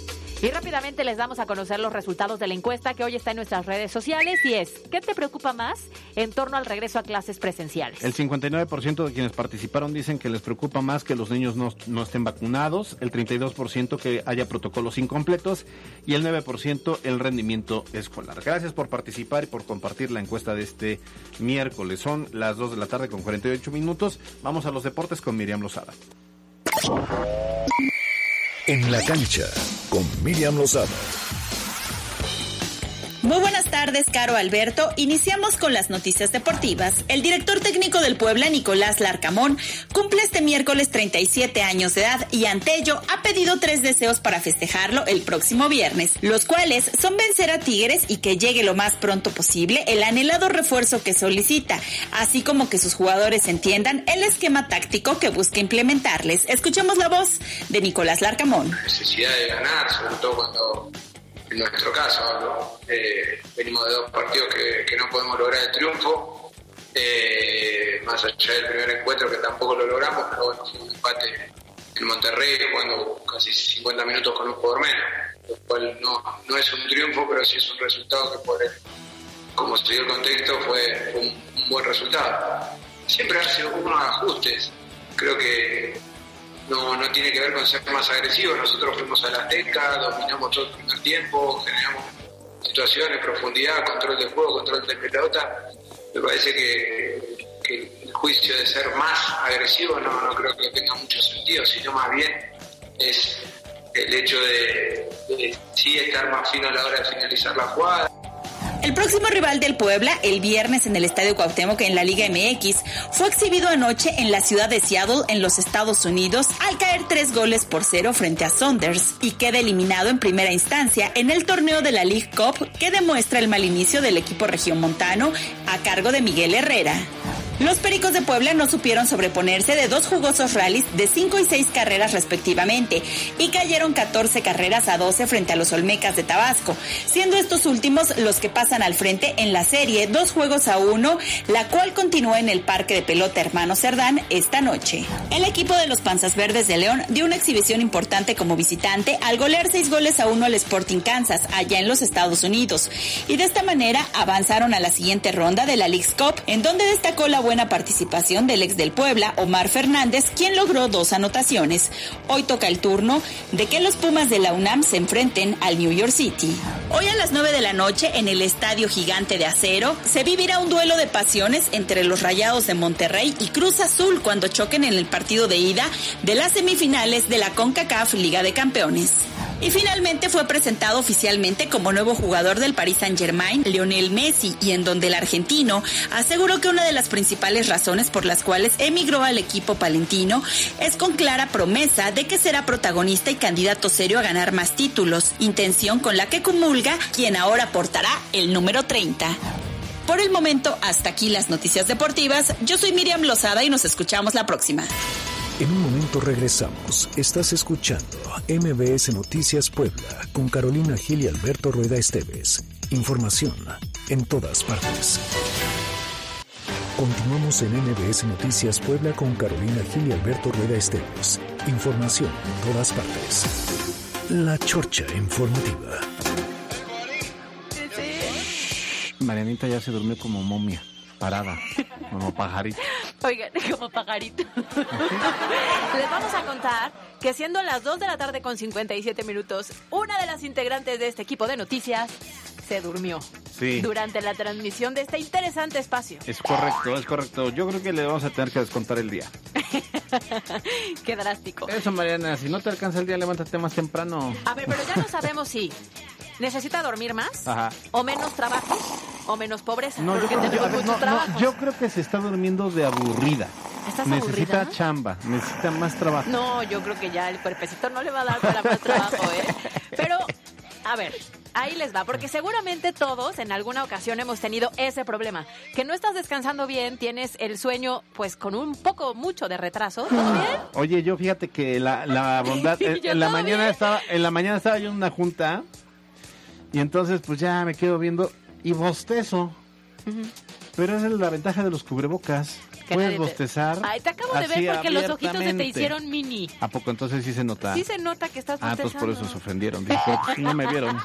Y rápidamente les damos a conocer los resultados de la encuesta que hoy está en nuestras redes sociales y es, ¿qué te preocupa más en torno al regreso a clases presenciales? El 59% de quienes participaron dicen que les preocupa más que los niños no, no estén vacunados, el 32% que haya protocolos incompletos y el 9% el rendimiento escolar. Gracias por participar y por compartir la encuesta de este miércoles. Son las 2 de la tarde con 48 minutos. Vamos a los deportes con Miriam Lozada. En la cancha, con Miriam Lozada. Muy buenas tardes, Caro Alberto. Iniciamos con las noticias deportivas. El director técnico del Puebla, Nicolás Larcamón, cumple este miércoles 37 años de edad y ante ello ha pedido tres deseos para festejarlo el próximo viernes, los cuales son vencer a Tigres y que llegue lo más pronto posible el anhelado refuerzo que solicita, así como que sus jugadores entiendan el esquema táctico que busca implementarles. Escuchemos la voz de Nicolás Larcamón. Necesidad de ganar, sobre todo cuando en nuestro caso, eh, venimos de dos partidos que, no podemos lograr el triunfo, eh, más allá del primer encuentro que tampoco lo logramos, pero bueno, fue un empate en Monterrey jugando casi 50 minutos con un jugador menos, lo cual no, no es un triunfo, pero sí es un resultado que por como se dio el contexto fue, un, un buen resultado. Siempre sido unos ajustes, creo que no, no tiene que ver con ser más agresivos. Nosotros fuimos a la Azteca, dominamos todo el primer tiempo, generamos situaciones, profundidad, control del juego, control de pelota. Me parece que, el juicio de ser más agresivo no, no creo que tenga mucho sentido, sino más bien es el hecho de, de sí estar más fino a la hora de finalizar la jugada. El próximo rival del Puebla, el viernes en el Estadio Cuauhtémoc en la Liga MX, fue exhibido anoche en la ciudad de Seattle, en los Estados Unidos, al caer tres goles por cero frente a Saunders y queda eliminado en primera instancia en el torneo de la League Cup que demuestra el mal inicio del equipo regiomontano a cargo de Miguel Herrera. Los Pericos de Puebla no supieron sobreponerse de dos jugosos rallies de 5 y 6 carreras respectivamente y cayeron 14 carreras a 12 frente a los Olmecas de Tabasco, siendo estos últimos los que pasan al frente en la serie dos juegos a uno, la cual continúa en el Parque de Pelota Hermano Cerdán esta noche. El equipo de los Panzas Verdes de León dio una exhibición importante como visitante al golear 6 goles a 1 al Sporting Kansas allá en los Estados Unidos y de esta manera avanzaron a la siguiente ronda de la League's Cup en donde destacó la buena participación del ex del Puebla, Omar Fernández, quien logró dos anotaciones. Hoy toca el turno de que los Pumas de la UNAM se enfrenten al New York City. Hoy a las 9 de la noche en el Estadio Gigante de Acero se vivirá un duelo de pasiones entre los Rayados de Monterrey y Cruz Azul cuando choquen en el partido de ida de las semifinales de la CONCACAF Liga de Campeones. Y finalmente fue presentado oficialmente como nuevo jugador del Paris Saint-Germain, Lionel Messi, y en donde el argentino aseguró que una de las principales razones por las cuales emigró al equipo palentino es con clara promesa de que será protagonista y candidato serio a ganar más títulos, intención con la que comulga quien ahora portará el número 30. Por el momento, hasta aquí las noticias deportivas. Yo soy Miriam Lozada y nos escuchamos la próxima. En un momento regresamos. Estás escuchando MBS Noticias Puebla con Carolina Gil y Alberto Rueda Esteves. Información en todas partes. Continuamos en MBS Noticias Puebla con Carolina Gil y Alberto Rueda Esteves. Información en todas partes. La Chorcha Informativa. Marianita ya se durmió como momia, parada, como pajarito. Oigan, como pajarito. Les vamos a contar que siendo las 2 de la tarde con 57 minutos, una de las integrantes de este equipo de noticias se durmió. Sí. Durante la transmisión de este interesante espacio. Es correcto, es correcto. Yo creo que le vamos a tener que descontar el día. Qué drástico. Eso, Mariana, si no te alcanza el día, levántate más temprano. A ver, pero ya no sabemos si necesita dormir más Ajá. o menos trabajo o menos pobreza. No, yo creo, a ver, no, no, yo creo que se está durmiendo de aburrida. ¿Estás necesita aburrida? chamba, necesita más trabajo. No, yo creo que ya el cuerpecito no le va a dar para más trabajo, ¿eh? Pero, a ver, ahí les va, porque seguramente todos en alguna ocasión hemos tenido ese problema, que no estás descansando bien, tienes el sueño pues con un poco mucho de retraso, ¿todo bien? Oye, yo fíjate que la, la bondad, Sí, en, yo en la mañana estaba, en la mañana estaba yo en una junta y entonces pues ya me quedo viendo y bostezo. Pero esa es la ventaja de los cubrebocas. Puedes te- bostezar. Ay, te acabo de ver porque los ojitos se te hicieron mini. ¿A poco entonces sí se nota? Sí se nota que estás Ah, pues por bostezando. eso se ofendieron. Dijo, "Pues, no me vieron.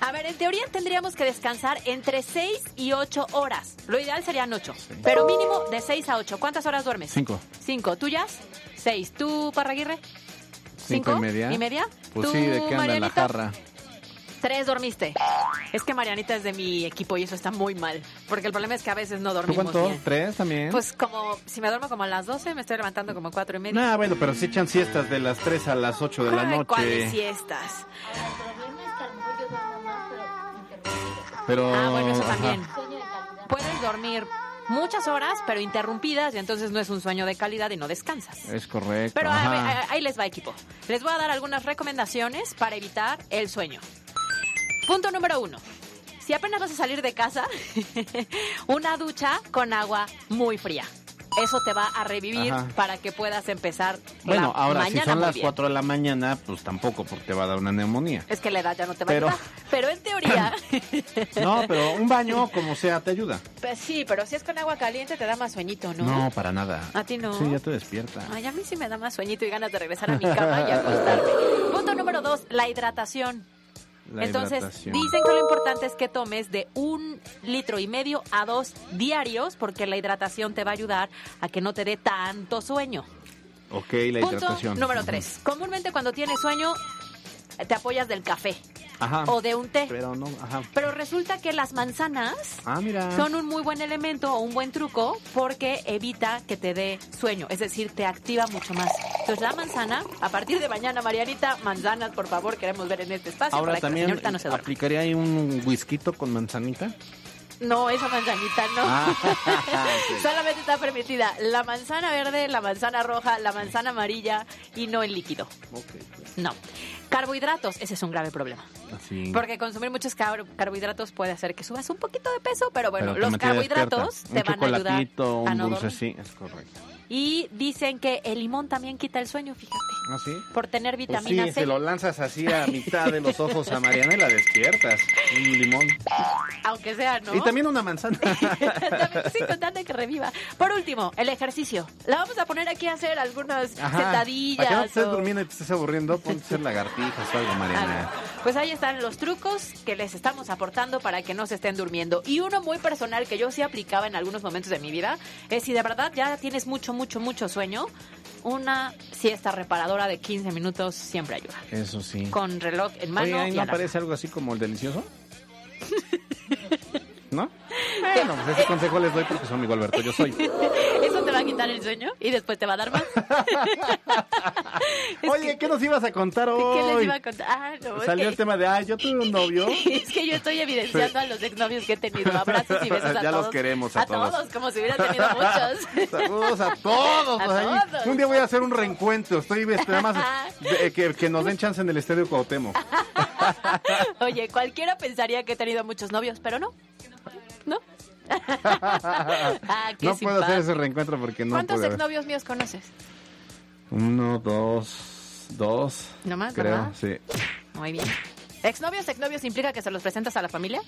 A ver, en teoría tendríamos que descansar entre 6 y 8 horas. Lo ideal serían 8, pero mínimo de 6 a 8. ¿Cuántas horas duermes? Cinco. 5. ¿Tuyas? 6. ¿Tú, Parraguirre? Cinco y media. ¿Y media? Pues ¿Tú, sí, ¿de qué anda en la jarra? Tres dormiste. Es que Marianita es de mi equipo y eso está muy mal. Porque el problema es que a veces no ¿Tú dormimos cuánto? bien. ¿Tres también? Pues como, si me duermo como a las 12, me estoy levantando como cuatro y media. Nah, bueno, pero se echan siestas de las 3 a las 8 de la Ay, ¿Cuáles noche. siestas? Pero Ah, bueno, eso ajá. también. Puedes dormir muchas horas, pero interrumpidas, y entonces no es un sueño de calidad y no descansas. Es correcto. Pero ajá. ahí- ahí les va, equipo. Les voy a dar algunas recomendaciones para evitar el sueño. Punto número uno. Si apenas vas a salir de casa, una ducha con agua muy fría. Eso te va a revivir Ajá. para que puedas empezar Bueno, la ahora, si mañana son muy las bien. 4 de la mañana, pues tampoco, porque te va a dar una neumonía. Es que la edad ya no te va Pero- a ayudar. Pero en teoría... No, pero un baño, como sea, te ayuda. Pues sí, pero si es con agua caliente te da más sueñito, ¿no? No, para nada. ¿A ti no? Sí, ya te despierta. Ay, a mí sí me da más sueñito y ganas de regresar a mi cama y acostarme. Punto número dos, la hidratación. La Entonces, dicen que lo importante es que tomes de un litro y medio a dos diarios porque la hidratación te va a ayudar a que no te dé tanto sueño. Ok, la Punto hidratación. número tres. Comúnmente cuando tienes sueño te apoyas del café Ajá. o de un té. Pero no, ajá. Pero resulta que las manzanas Ah, mira. son un muy buen elemento o un buen truco porque evita que te dé sueño, es decir, te activa mucho más. Entonces la manzana, a partir de mañana, Marianita, manzanas, por favor, queremos ver en este espacio Ahora para que la también señorita no se aplicaría ahí un whisky con manzanita. No, esa manzanita no. Ah, Solamente está permitida la manzana verde, la manzana roja, la manzana amarilla y no el líquido. No. Carbohidratos, ese es un grave problema. Así. Porque consumir muchos car- carbohidratos puede hacer que subas un poquito de peso, pero bueno, Pero los carbohidratos te un van a ayudar chocolatito, a un no dulce, dormir. sí, es correcto. Y dicen que el limón también quita el sueño, fíjate, ¿Ah, sí? por tener Pues vitamina sí, C. se lo lanzas así a mitad de los ojos a Mariana y la despiertas. Un limón. Aunque sea, ¿no? Y también una manzana. sí, con tal de que reviva. Por último, el ejercicio. La vamos a poner aquí a hacer algunas Ajá. sentadillas. Para que no te estés o- durmiendo y te estés aburriendo, ponte a hacer lagartijas o algo, Mariana. Pues ahí están los trucos que les estamos aportando para que no se estén durmiendo. Y uno muy personal que yo sí aplicaba en algunos momentos de mi vida es si de verdad ya tienes mucho, mucho, mucho sueño, una siesta reparadora de 15 minutos siempre ayuda. Eso sí. Con reloj en mano Oye, ¿ahí y no alarma. parece algo así como el delicioso? ¿No? Bueno, pues ese consejo les doy porque son mi Alberto, yo soy. Eso te va a quitar el sueño y después te va a dar más. Oye, ¿qué nos ibas a contar hoy? ¿Qué les iba a contar? Ah, no, Salió el tema de, ay, yo tuve un novio. Es que yo estoy evidenciando a los exnovios que he tenido. Abrazos y besos a Ya los todos. queremos a todos. como si hubiera tenido muchos. Saludos a todos. A. Un día voy a hacer un reencuentro. Estoy este, nada más de- que, que nos den chance en el estadio Cuauhtémoc. Oye, cualquiera pensaría que he tenido muchos novios, pero no. ¿No? ah, qué no puedo hacer simpático. ese reencuentro porque no ¿Cuántos exnovios míos conoces? Uno, dos, dos. ¿No más, Creo, verdad? sí. Muy bien. ¿Exnovios, exnovios implica que se los presentas a la familia?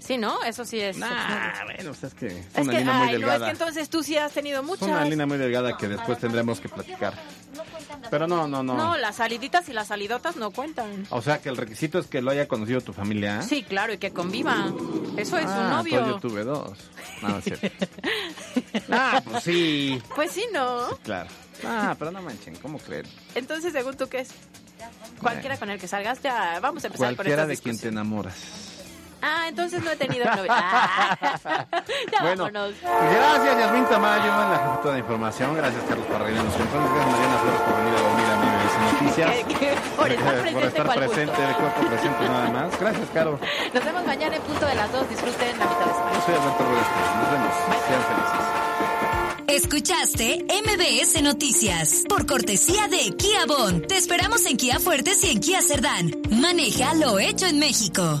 Sí, ¿no? Eso sí es. Ah, bueno, pues es que es es una que, línea muy ay, no, es delgada. que entonces tú sí has tenido Es muchas. una línea muy delgada que después tendremos que platicar. Pero no, no, no. No, las saliditas y las salidotas no cuentan. O sea que el requisito es que lo haya conocido tu familia. Sí, claro, y que conviva. Eso es un Ah, novio. yo tuve dos. No, es cierto. ah, pues sí. Pues sí, ¿no? Claro. Ah, pero no manchen, ¿cómo creer? Entonces, según tú, ¿qué es? Cualquiera con el que salgas, ya vamos a empezar Cualquiera con de estas quien te enamoras. Ah, entonces no he tenido novio. Ah. ya Bueno, vámonos. Gracias, Yasmin Tamayo, en la jefatura de información. Gracias, Carlos Parreira, en los controles. Gracias, Mariana Flores, por venir a dormir a MBS Noticias. Que- que por estar Por presente, estar ¿cuál presente, de cuerpo presente nada más. Gracias, Caro. Nos vemos mañana en punto de las dos. Disfruten la mitad de semana. Yo soy Alberto. Nos vemos. Sean felices. Escuchaste MBS Noticias por cortesía de Kia Bon. Te esperamos en Kia Fuertes y en Kia Cerdán. Maneja lo hecho en México.